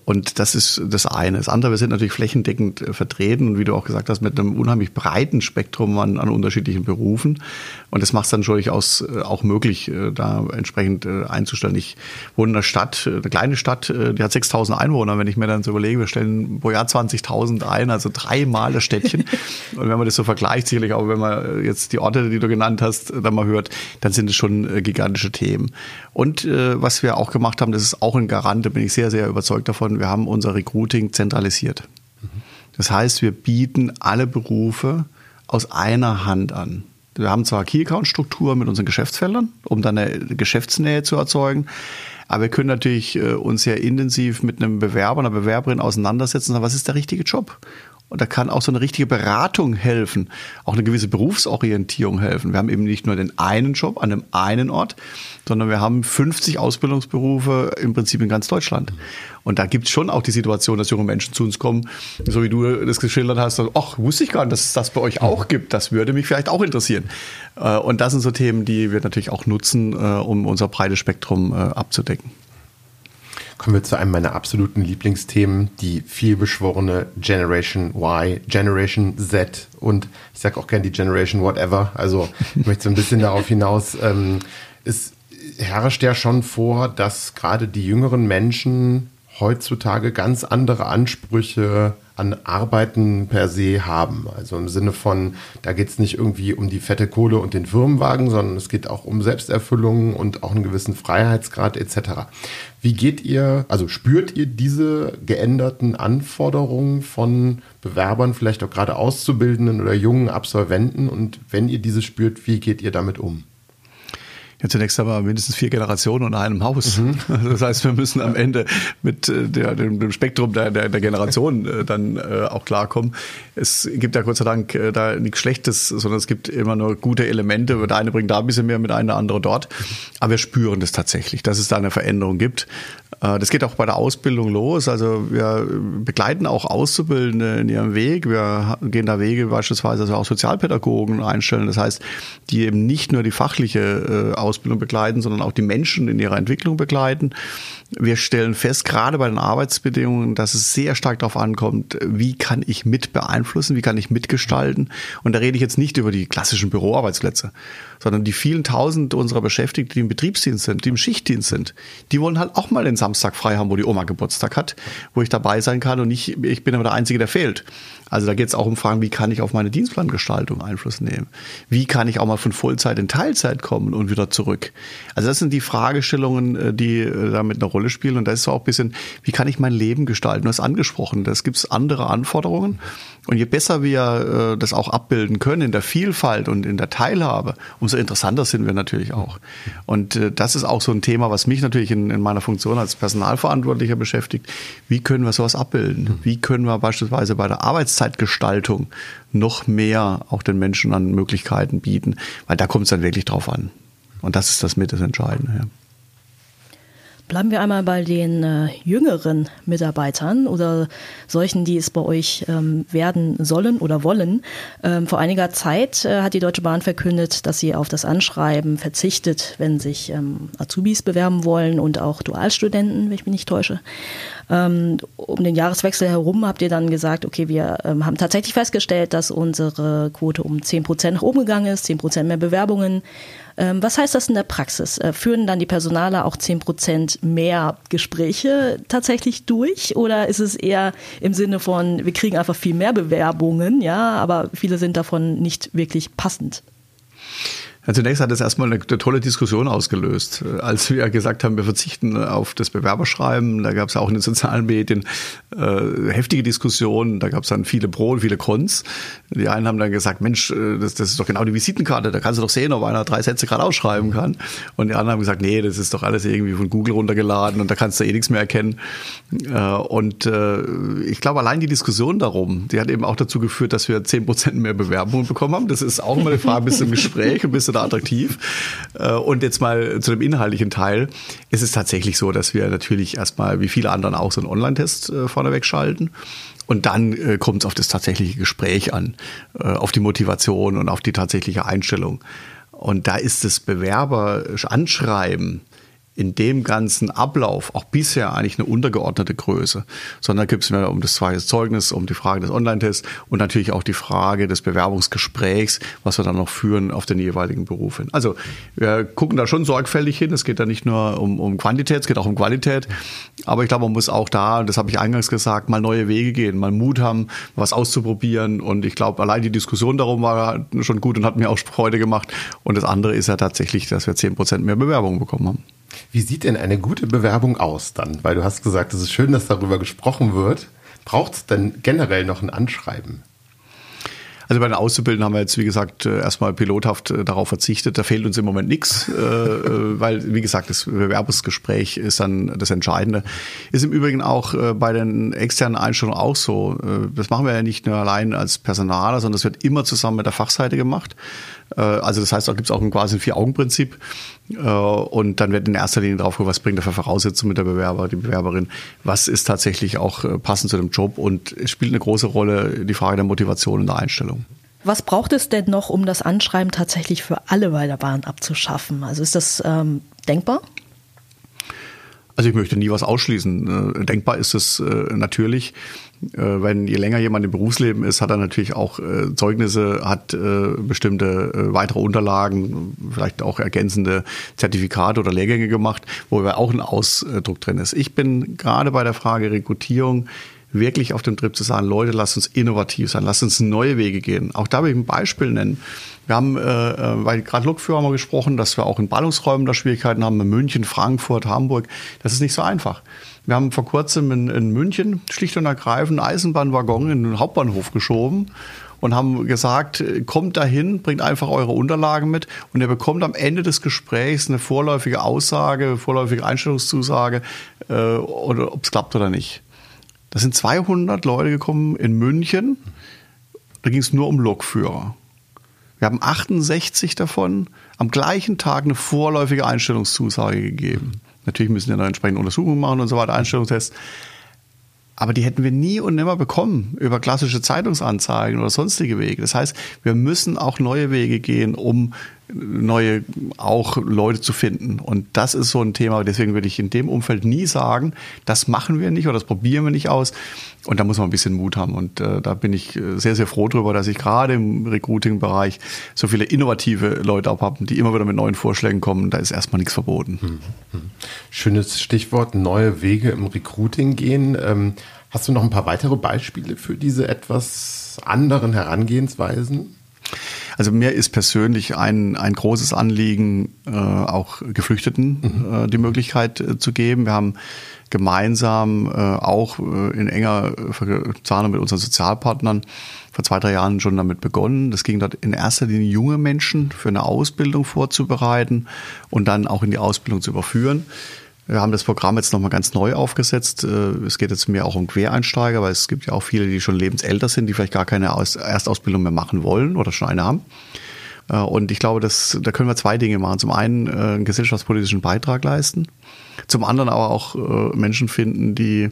und das ist das eine. Das andere, wir sind natürlich flächendeckend äh, vertreten und wie du auch gesagt hast, mit einem unheimlich breiten Spektrum an, an unterschiedlichen Berufen. Und das macht es dann durchaus äh, auch möglich, da entsprechend einzustellen. Ich wohne in einer Stadt, eine kleine Stadt, die hat 6000 Einwohner. Wenn ich mir dann so überlege, wir stellen pro Jahr 20.000 ein, also dreimal das Städtchen. [laughs] und wenn man das so vergleicht, sicherlich auch wenn man jetzt die Orte, die du genannt hast, dann mal hört, dann sind es schon gigantische Themen. Und was wir auch gemacht haben, das ist auch ein Garant, da bin ich sehr, sehr überzeugt davon, wir haben unser Recruiting zentralisiert. Das heißt, wir bieten alle Berufe aus einer Hand an. Wir haben zwar Key-Account-Struktur mit unseren Geschäftsfeldern, um dann eine Geschäftsnähe zu erzeugen, aber wir können natürlich äh, uns sehr intensiv mit einem Bewerber, einer Bewerberin auseinandersetzen was ist der richtige Job? Und da kann auch so eine richtige Beratung helfen, auch eine gewisse Berufsorientierung helfen. Wir haben eben nicht nur den einen Job an einem einen Ort, sondern wir haben 50 Ausbildungsberufe im Prinzip in ganz Deutschland. Und da gibt es schon auch die Situation, dass junge Menschen zu uns kommen, so wie du das geschildert hast, ach, wusste ich gar nicht, dass es das bei euch auch gibt. Das würde mich vielleicht auch interessieren. Äh, und das sind so Themen, die wir natürlich auch nutzen, äh, um unser breites Spektrum äh, abzudecken. Kommen wir zu einem meiner absoluten Lieblingsthemen, die vielbeschworene Generation Y, Generation Z und ich sage auch gerne die Generation Whatever. Also ich möchte so ein bisschen darauf hinaus. Ähm, es herrscht ja schon vor, dass gerade die jüngeren Menschen heutzutage ganz andere Ansprüche an Arbeiten per se haben. Also im Sinne von, da geht es nicht irgendwie um die fette Kohle und den Firmenwagen, sondern es geht auch um Selbsterfüllung und auch einen gewissen Freiheitsgrad etc. Wie geht ihr, also spürt ihr diese geänderten Anforderungen von Bewerbern, vielleicht auch gerade Auszubildenden oder jungen Absolventen? Und wenn ihr diese spürt, wie geht ihr damit um? Ja, zunächst aber mindestens vier Generationen unter einem Haus. Mhm. [laughs] Das heißt, wir müssen am Ende mit äh, der, dem, dem Spektrum der, der, der Generationen äh, dann äh, auch klarkommen. Es gibt ja Gott sei Dank äh, da nichts Schlechtes, sondern es gibt immer nur gute Elemente. Der eine bringt da ein bisschen mehr mit einem, der andere dort. Aber wir spüren das tatsächlich, dass es da eine Veränderung gibt. Äh, das geht auch bei der Ausbildung los. Also wir begleiten auch Auszubildende in ihrem Weg. Wir gehen da Wege beispielsweise, dass wir auch Sozialpädagogen einstellen. Das heißt, die eben nicht nur die fachliche äh, Ausbildung begleiten, sondern auch die Menschen in ihrer Entwicklung begleiten. Wir stellen fest, gerade bei den Arbeitsbedingungen, dass es sehr stark darauf ankommt, wie kann ich mit beeinflussen, wie kann ich mitgestalten. Und da rede ich jetzt nicht über die klassischen Büroarbeitsplätze, sondern die vielen tausend unserer Beschäftigten, die im Betriebsdienst sind, die im Schichtdienst sind, die wollen halt auch mal den Samstag frei haben, wo die Oma Geburtstag hat, wo ich dabei sein kann und nicht, ich bin aber der Einzige, der fehlt. Also da geht es auch um Fragen, wie kann ich auf meine Dienstplangestaltung Einfluss nehmen? Wie kann ich auch mal von Vollzeit in Teilzeit kommen und wieder zurück? Also das sind die Fragestellungen, äh, die äh, da mit einer Rolle spielen. Und da ist auch ein bisschen, wie kann ich mein Leben gestalten? Du hast angesprochen, das gibt andere Anforderungen. Und je besser wir äh, das auch abbilden können in der Vielfalt und in der Teilhabe, umso interessanter sind wir natürlich auch. Und das ist auch so ein Thema, was mich natürlich in, in meiner Funktion als Personalverantwortlicher beschäftigt. Wie können wir sowas abbilden? Wie können wir beispielsweise bei der Arbeitszeit Freizeitgestaltung noch mehr auch den Menschen an Möglichkeiten bieten, weil da kommt es dann wirklich drauf an. Und das ist das mit das Entscheidende. Ja. Bleiben wir einmal bei den äh, jüngeren Mitarbeitern oder solchen, die es bei euch ähm, werden sollen oder wollen. Ähm, vor einiger Zeit äh, hat die Deutsche Bahn verkündet, dass sie auf das Anschreiben verzichtet, wenn sich ähm, Azubis bewerben wollen und auch Dualstudenten, wenn ich mich nicht täusche. Ähm, um den Jahreswechsel herum habt ihr dann gesagt, okay, wir ähm, haben tatsächlich festgestellt, dass unsere Quote um 10 Prozent nach oben gegangen ist, 10 Prozent mehr Bewerbungen. Ähm, was heißt das in der Praxis? Äh, führen dann die Personaler auch 10 Prozent mehr Gespräche tatsächlich durch? Oder ist es eher im Sinne von, wir kriegen einfach viel mehr Bewerbungen, ja, aber viele sind davon nicht wirklich passend? Ja, zunächst hat es erstmal eine, eine, tolle Diskussion ausgelöst. Als wir gesagt haben, wir verzichten auf das Bewerberschreiben, da gab es auch in den sozialen Medien äh, heftige Diskussionen, da gab es dann viele Pro und viele Cons. Die einen haben dann gesagt, Mensch, äh, das, das ist doch genau die Visitenkarte, da kannst du doch sehen, ob einer drei Sätze gerade ausschreiben kann. Und die anderen haben gesagt, nee, das ist doch alles irgendwie von Google runtergeladen und da kannst du eh nichts mehr erkennen. Äh, und äh, ich glaube, allein die Diskussion darum, die hat eben auch dazu geführt, dass wir zehn Prozent mehr Bewerbungen bekommen haben. Das ist auch immer eine Frage, bis im Gespräch und bis oder attraktiv. Äh, und jetzt mal zu dem inhaltlichen Teil. Es ist tatsächlich so, dass wir natürlich erstmal, wie viele anderen auch, so einen Online-Test äh, vorneweg schalten. Und dann äh, kommt es auf das tatsächliche Gespräch an, auf die Motivation und auf die tatsächliche Einstellung. Und da ist das Bewerber-Anschreiben in dem ganzen Ablauf auch bisher eigentlich eine untergeordnete Größe, sondern gibt es mehr um das zweite Zeugnis, um die Frage des Online-Tests und natürlich auch die Frage des Bewerbungsgesprächs, was wir dann noch führen auf den jeweiligen Beruf hin. Also wir gucken da schon sorgfältig hin. Es geht da nicht nur um, um Quantität, es geht auch um Qualität. Aber ich glaube, man muss auch da, das habe ich eingangs gesagt, mal neue Wege gehen, mal Mut haben, was auszuprobieren. Und ich glaube, allein die Diskussion darum war schon gut und hat mir auch Freude gemacht. Und das andere ist ja tatsächlich, dass wir zehn Prozent mehr Bewerbungen bekommen haben. Wie sieht denn eine gute Bewerbung aus dann? Weil du hast gesagt, es ist schön, dass darüber gesprochen wird. Braucht es denn generell noch ein Anschreiben? Also bei den Auszubildenden haben wir jetzt, wie gesagt, äh, erstmal pilothaft äh, darauf verzichtet. Da fehlt uns im Moment nichts, äh, [laughs] weil, wie gesagt, das Bewerbungsgespräch ist dann das Entscheidende. Ist im Übrigen auch bei den externen Einstellungen auch so. Das machen wir ja nicht nur allein als Personaler, sondern das wird immer zusammen mit der Fachseite gemacht. Also das heißt, da gibt es auch ein quasi ein Vier-Augen-Prinzip. Und dann wird in erster Linie drauf geguckt, was bringt er für Voraussetzungen mit der Bewerber, die Bewerberin, was ist tatsächlich auch passend zu dem Job und es spielt eine große Rolle die Frage der Motivation und der Einstellung. Was braucht es denn noch, um das Anschreiben tatsächlich für alle bei der Bahn abzuschaffen? Also ist das ähm, denkbar? Also ich möchte nie was ausschließen. Äh, denkbar ist es äh, natürlich. Äh, wenn je länger jemand im Berufsleben ist, hat er natürlich auch Zeugnisse, hat bestimmte weitere Unterlagen, vielleicht auch ergänzende Zertifikate oder Lehrgänge gemacht, wo auch ein Ausdruck drin ist. Ich bin gerade bei der Frage Rekrutierung wirklich auf dem Trip zu sagen, Leute, lasst uns innovativ sein, lasst uns neue Wege gehen. Auch da will ich ein Beispiel nennen. Wir haben, äh, äh weil gerade Lokführer haben wir gesprochen, dass wir auch in Ballungsräumen da Schwierigkeiten haben, in München, Frankfurt, Hamburg. Das ist nicht so einfach. Wir haben vor kurzem in, in München schlicht und ergreifend Eisenbahnwaggon in den Hauptbahnhof geschoben und haben gesagt, kommt dahin, bringt einfach eure Unterlagen mit und ihr bekommt am Ende des Gesprächs eine vorläufige Aussage, vorläufige Einstellungszusage, äh, oder ob es klappt oder nicht. Da sind 200 Leute gekommen in München. Da ging es nur um Lokführer. Wir haben 68 davon am gleichen Tag eine vorläufige Einstellungszusage gegeben. Natürlich müssen wir dann entsprechende Untersuchungen machen und so weiter, Einstellungstests. Aber die hätten wir nie und nimmer bekommen über klassische Zeitungsanzeigen oder sonstige Wege. Das heißt, wir müssen auch neue Wege gehen, um neue auch Leute zu finden. Und das ist so ein Thema, deswegen würde ich in dem Umfeld nie sagen, das machen wir nicht oder das probieren wir nicht aus. Und da muss man ein bisschen Mut haben. Und äh, da bin ich äh, sehr, sehr froh drüber, dass ich gerade im Recruiting-Bereich so viele innovative Leute auch habe, die immer wieder mit neuen Vorschlägen kommen. Da ist erstmal nichts verboten. Hm, hm. Schönes Stichwort, neue Wege im Recruiting gehen. Ähm, hast du noch ein paar weitere Beispiele für diese etwas anderen Herangehensweisen? Also mir ist persönlich ein, ein großes Anliegen, äh, auch Geflüchteten mhm. äh, die Möglichkeit äh, zu geben. Wir haben gemeinsam äh, auch äh, in enger Verzahnung mit unseren Sozialpartnern vor zwei, drei Jahren schon damit begonnen. Das ging dort in erster Linie junge Menschen für eine Ausbildung vorzubereiten und dann auch in die Ausbildung zu überführen. Wir haben das Programm jetzt nochmal ganz neu aufgesetzt. Äh, es geht jetzt mehr auch um Quereinsteiger, weil es gibt ja auch viele, die schon lebensälter sind, die vielleicht gar keine Erstausbildung mehr machen wollen oder schon eine haben. Äh, und ich glaube, dass, da können wir zwei Dinge machen. Zum einen äh, einen gesellschaftspolitischen Beitrag leisten, zum anderen aber auch Menschen finden, die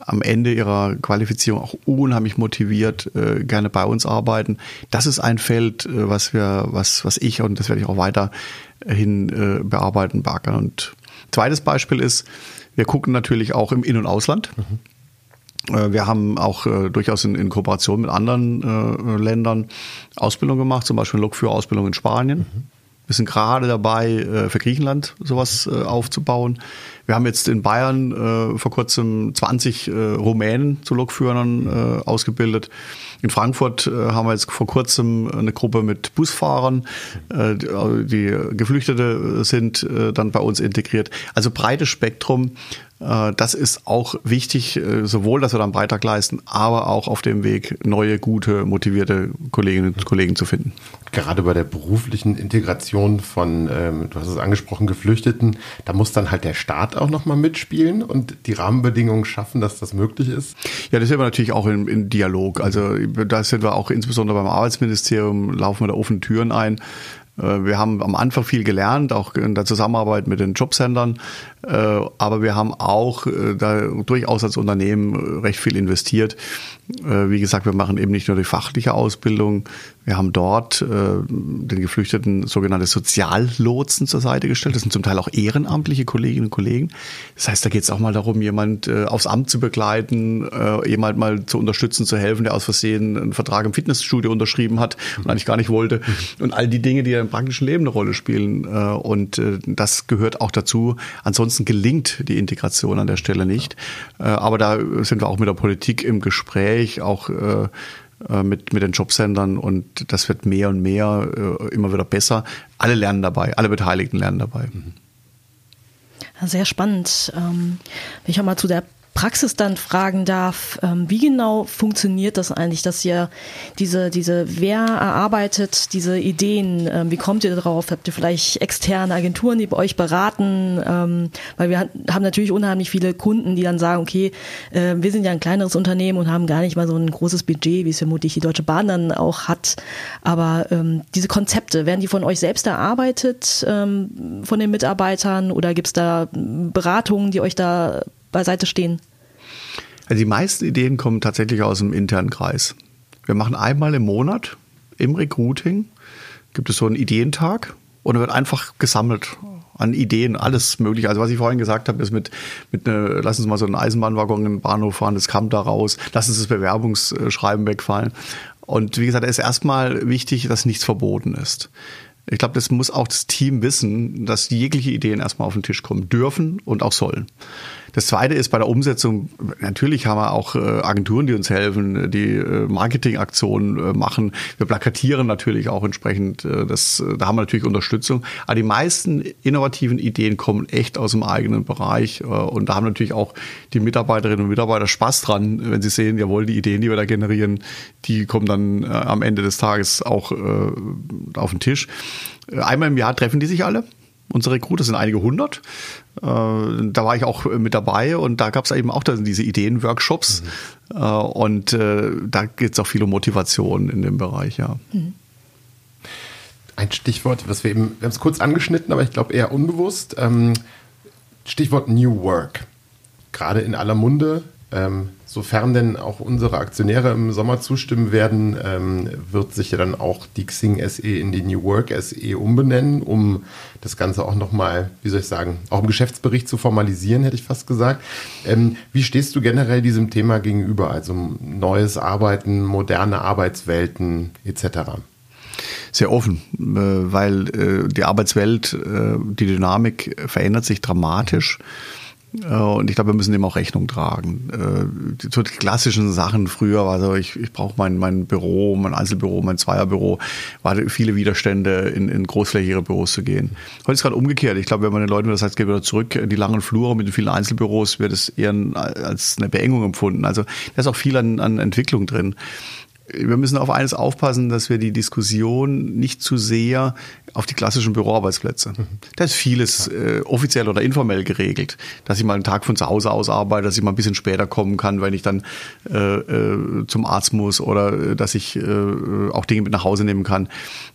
am Ende ihrer Qualifizierung auch unheimlich motiviert gerne bei uns arbeiten. Das ist ein Feld, was wir, was, was ich und das werde ich auch weiterhin bearbeiten, beackern und Zweites Beispiel ist, wir gucken natürlich auch im In- und Ausland. Mhm. Wir haben auch äh, durchaus in, in, Kooperation mit anderen äh, Ländern Ausbildung gemacht, zum Beispiel Lokführerausbildung in Spanien. Mhm. Wir sind gerade dabei, äh, für Griechenland sowas äh, aufzubauen. Wir haben jetzt in Bayern äh, vor kurzem 20 äh, Rumänen zu Lokführern ausgebildet. In Frankfurt haben wir jetzt vor kurzem eine Gruppe mit Busfahrern, die, Geflüchtete sind dann bei uns integriert. Also breites Spektrum das ist auch wichtig, äh, sowohl, dass wir da einen Beitrag leisten, aber auch auf dem Weg, neue, gute, motivierte Kolleginnen und Kollegen zu finden. Gerade bei der beruflichen Integration von, ähm, du hast es angesprochen, Geflüchteten, da muss dann halt der Staat auch nochmal mitspielen und die Rahmenbedingungen schaffen, dass das möglich ist? Ja, das sind wir natürlich auch in, in Dialog. Also da sind wir auch insbesondere beim Arbeitsministerium, laufen wir da offene Türen ein. Äh, wir haben am Anfang viel gelernt, auch in der Zusammenarbeit mit den Jobcentern, äh, aber wir haben auch äh, da durchaus als Unternehmen recht viel investiert. Wie gesagt, wir machen eben nicht nur die fachliche Ausbildung, wir haben dort den Geflüchteten sogenannte Soziallotsen zur Seite gestellt. Das sind zum Teil auch ehrenamtliche Kolleginnen und Kollegen. Das heißt, da geht es auch mal darum, jemand aufs Amt zu begleiten, jemand mal zu unterstützen, zu helfen, der aus Versehen einen Vertrag im Fitnessstudio unterschrieben hat und eigentlich gar nicht wollte. Und all die Dinge, die im praktischen Leben eine Rolle spielen. Und das gehört auch dazu. Ansonsten gelingt die Integration an der Stelle nicht. Äh, aber da sind wir auch mit der Politik im Gespräch, auch äh, äh, mit, mit den Jobcentern und das wird mehr und mehr immer wieder besser. Alle lernen dabei, alle Beteiligten lernen dabei. Sehr spannend. Ähm, wenn ich auch mal zu der Praxis dann fragen darf, ähm, wie genau funktioniert das eigentlich, dass ihr diese, diese, wer erarbeitet diese Ideen, ähm, wie kommt ihr darauf? Habt ihr vielleicht externe Agenturen, die bei euch beraten? Ähm, weil wir haben natürlich unheimlich viele Kunden, die dann sagen, okay, äh, wir sind ja ein kleineres Unternehmen und haben gar nicht mal so ein großes Budget, wie es vermutlich die Deutsche Bahn dann auch hat. Aber diese Konzepte, werden die von euch selbst erarbeitet, von den Mitarbeitern oder gibt es da Beratungen, die euch da beiseite stehen? Also die meisten Ideen kommen tatsächlich aus dem internen Kreis. Wir machen einmal im Monat im Recruiting, gibt es so einen Ideentag und wird einfach gesammelt an Ideen, alles mögliche. Also was ich vorhin gesagt habe, ist mit, mit eine, lass uns mal so einen Eisenbahnwaggon in den Bahnhof fahren, das kam da raus, lass uns das Bewerbungsschreiben wegfallen. Und wie gesagt, es ist erstmal wichtig, dass nichts verboten ist. Ich glaube, das muss auch das Team wissen, dass jegliche Ideen erstmal auf den Tisch kommen dürfen und auch sollen. Das Zweite ist bei der Umsetzung, natürlich haben wir auch äh, Agenturen, die uns helfen, die äh, Marketingaktionen äh, machen. Wir plakatieren natürlich auch entsprechend. Das, da haben wir natürlich Unterstützung. Aber die meisten innovativen Ideen kommen echt aus dem eigenen Bereich. Und da haben natürlich auch die Mitarbeiterinnen und Mitarbeiter Spaß dran, wenn sie sehen, jawohl, die Ideen, die wir da generieren, die kommen dann am Ende des Tages auch auf den Tisch. Einmal im Jahr treffen die sich alle unsere Recruiter sind einige hundert. Äh, da war ich auch mit dabei und da gab es eben auch diese Ideenworkshops. Mhm. Äh, und äh, da geht es auch viel um Motivation in dem Bereich, ja. Mhm. Ein Stichwort, was wir eben, wir haben es kurz angeschnitten, aber ich glaube eher unbewusst. Ähm, Stichwort New Work. Gerade in aller Munde. Ähm, Sofern denn auch unsere Aktionäre im Sommer zustimmen werden, ähm, wird sich ja dann auch die Xing SE in die New Work SE umbenennen, um das Ganze auch nochmal, wie soll ich sagen, auch im Geschäftsbericht zu formalisieren, hätte ich fast gesagt. Ähm, wie stehst du generell diesem Thema gegenüber? Also neues Arbeiten, moderne Arbeitswelten etc. Sehr offen, äh, weil äh, die Arbeitswelt, äh, die Dynamik verändert sich dramatisch. Äh, und ich glaube, wir müssen dem auch Rechnung tragen. Äh, die, klassischen Sachen früher war so, ich, ich brauche mein, mein Büro, mein Einzelbüro, mein Zweierbüro, war viele Widerstände, in, in großflächige Büros zu gehen. Heute ist gerade umgekehrt. Ich glaube, wenn man den Leuten das heißt, geht wieder zurück in die langen Flure mit den vielen Einzelbüros, wird es eher als eine Beengung empfunden. Also da ist auch viel an, an Entwicklung drin wir müssen auf eines aufpassen, dass wir die Diskussion nicht zu sehr auf die klassischen Büroarbeitsplätze. Mhm. Da ist vieles äh, offiziell oder informell geregelt, dass ich mal einen Tag von zu Hause aus arbeite, dass ich mal ein bisschen später kommen kann, wenn ich dann äh, äh, zum Arzt muss oder äh, dass ich äh, auch Dinge mit nach Hause nehmen kann.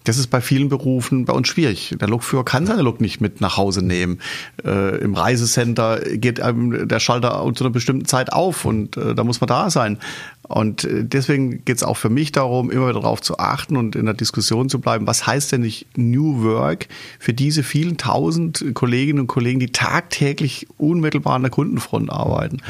Das ist bei vielen Berufen bei uns schwierig. Der Lokführer kann seine Lok nicht mit nach Hause nehmen. Äh, Im Reisecenter geht ähm, der Schalter zu einer bestimmten Zeit auf und äh, da muss man da sein. Und äh, deswegen geht es auch für mich darum, immer darauf zu achten und in der Diskussion zu bleiben, was heißt denn nicht New Work für diese vielen tausend Kolleginnen und Kollegen, die tagtäglich unmittelbar an der Kundenfront arbeiten.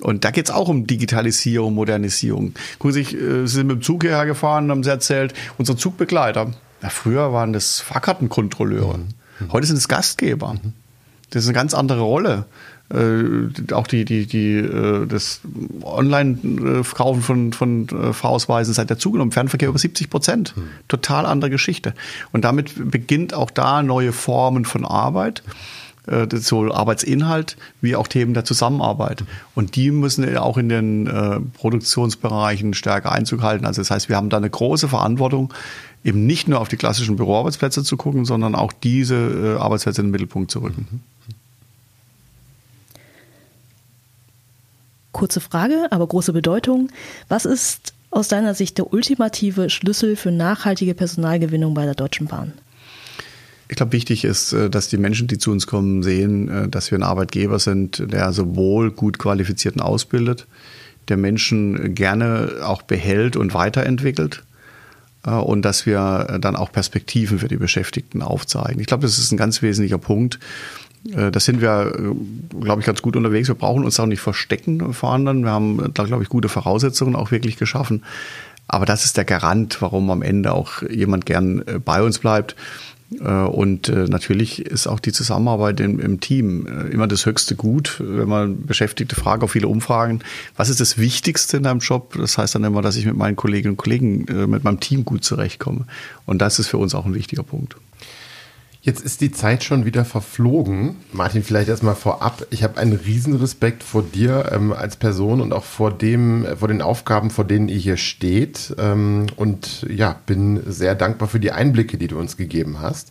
Und da geht es auch um Digitalisierung, Modernisierung. Gucken Sie äh, Sie sind mit dem Zug hierher gefahren und haben Sie erzählt, unsere Zugbegleiter, ja, früher waren das Fahrkartenkontrolleure, mhm. heute sind es Gastgeber. Mhm. Das ist eine ganz andere Rolle äh, auch die, die, die, äh, das Online-Verkaufen von, von äh, Fahrausweisen seit der zugenommen. Fernverkehr über 70 Prozent. Hm. Total andere Geschichte. Und damit beginnt auch da neue Formen von Arbeit äh, sowohl Arbeitsinhalt wie auch Themen der Zusammenarbeit. Und die müssen auch in den äh, Produktionsbereichen stärker Einzug halten. Also das heißt, wir haben da eine große Verantwortung, eben nicht nur auf die klassischen Büroarbeitsplätze zu gucken, sondern auch diese äh, Arbeitsplätze in den Mittelpunkt zu rücken. Mhm. Kurze Frage, aber große Bedeutung. Was ist aus deiner Sicht der ultimative Schlüssel für nachhaltige Personalgewinnung bei der Deutschen Bahn? Ich glaube, wichtig ist, äh, dass die Menschen, die zu uns kommen, sehen, äh, dass wir ein Arbeitgeber sind, der sowohl gut qualifizierten ausbildet, der Menschen gerne auch behält und weiterentwickelt äh, und dass wir dann auch Perspektiven für die Beschäftigten aufzeigen. Ich glaube, das ist ein ganz wesentlicher Punkt. Da sind wir, glaube ich, ganz gut unterwegs. Wir brauchen uns auch nicht verstecken vor anderen. Wir haben da, glaube ich, gute Voraussetzungen auch wirklich geschaffen. Aber das ist der Garant, warum am Ende auch jemand gern bei uns bleibt. Äh, und äh, natürlich ist auch die Zusammenarbeit im, im, Team äh, immer das höchste Gut. Wenn man Beschäftigte fragt, auch viele Umfragen, was ist das Wichtigste in deinem Job? Das heißt dann immer, dass ich mit meinen Kolleginnen und Kollegen, mit meinem Team gut zurechtkomme. Und das ist für uns auch ein wichtiger Punkt. Jetzt ist die Zeit schon wieder verflogen. Martin, vielleicht erstmal vorab. Ich habe einen riesen Respekt vor dir ähm, als Person und auch vor dem, äh, vor den Aufgaben, vor denen ihr hier steht. Ähm, und ja, bin sehr dankbar für die Einblicke, die du uns gegeben hast.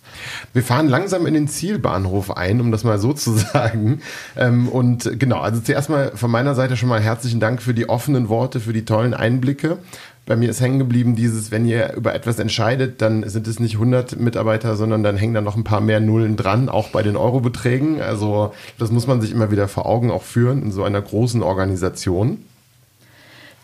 Wir fahren langsam in den Zielbahnhof ein, um das mal so zu [laughs] sagen. Ähm, und genau, also zuerst mal von meiner Seite schon mal herzlichen Dank für die offenen Worte, für die tollen Einblicke bei mir ist hängen geblieben dieses, wenn ihr über etwas entscheidet, dann sind es nicht 100 Mitarbeiter, sondern dann hängen da noch ein paar mehr Nullen dran, auch bei den Eurobeträgen. Also das muss man sich immer wieder vor Augen auch führen in so einer großen Organisation.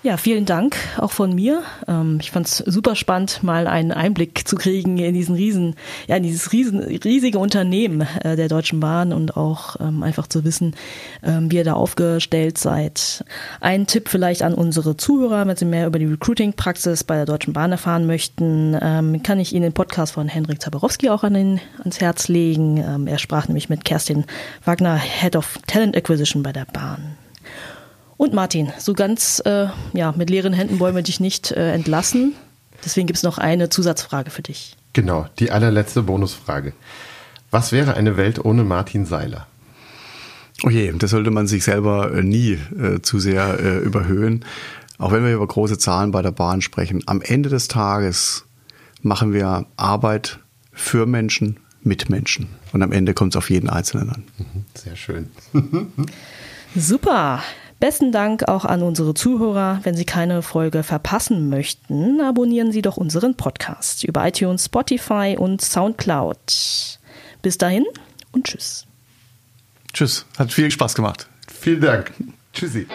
Ja, vielen Dank auch von mir. Ähm, ich fand es super spannend, mal einen Einblick zu kriegen in diesen riesen, ja, in dieses riesen, riesige Unternehmen äh, der Deutschen Bahn und auch ähm, einfach zu wissen, ähm, wie ihr da aufgestellt seid. Ein Tipp vielleicht an unsere Zuhörer, wenn sie mehr über die Recruiting-Praxis bei der Deutschen Bahn erfahren möchten, kann ich Ihnen den Podcast von Henrik Zaborowski auch an den, ans Herz legen. er sprach nämlich mit Kerstin Wagner, Head of Talent Acquisition bei der Bahn. Und Martin, so ganz äh, ja, mit leeren Händen wollen wir dich nicht äh, entlassen. Deswegen gibt es noch eine Zusatzfrage für dich. Genau, die allerletzte Bonusfrage. Was wäre eine Welt ohne Martin Seiler? Oh je, das sollte man sich selber äh, nie äh, zu sehr äh, überhöhen. Auch wenn wir über große Zahlen bei der Bahn sprechen. Am Ende des Tages machen wir Arbeit für Menschen, mit Menschen. Und am Ende kommt es auf jeden Einzelnen an. Mhm, sehr schön. Super. Besten Dank auch an unsere Zuhörer. Wenn Sie keine Folge verpassen möchten, abonnieren Sie doch unseren Podcast über iTunes, Spotify und Soundcloud. Bis dahin und tschüss. Tschüss. Hat viel Spaß gemacht. Vielen Dank. Tschüssi.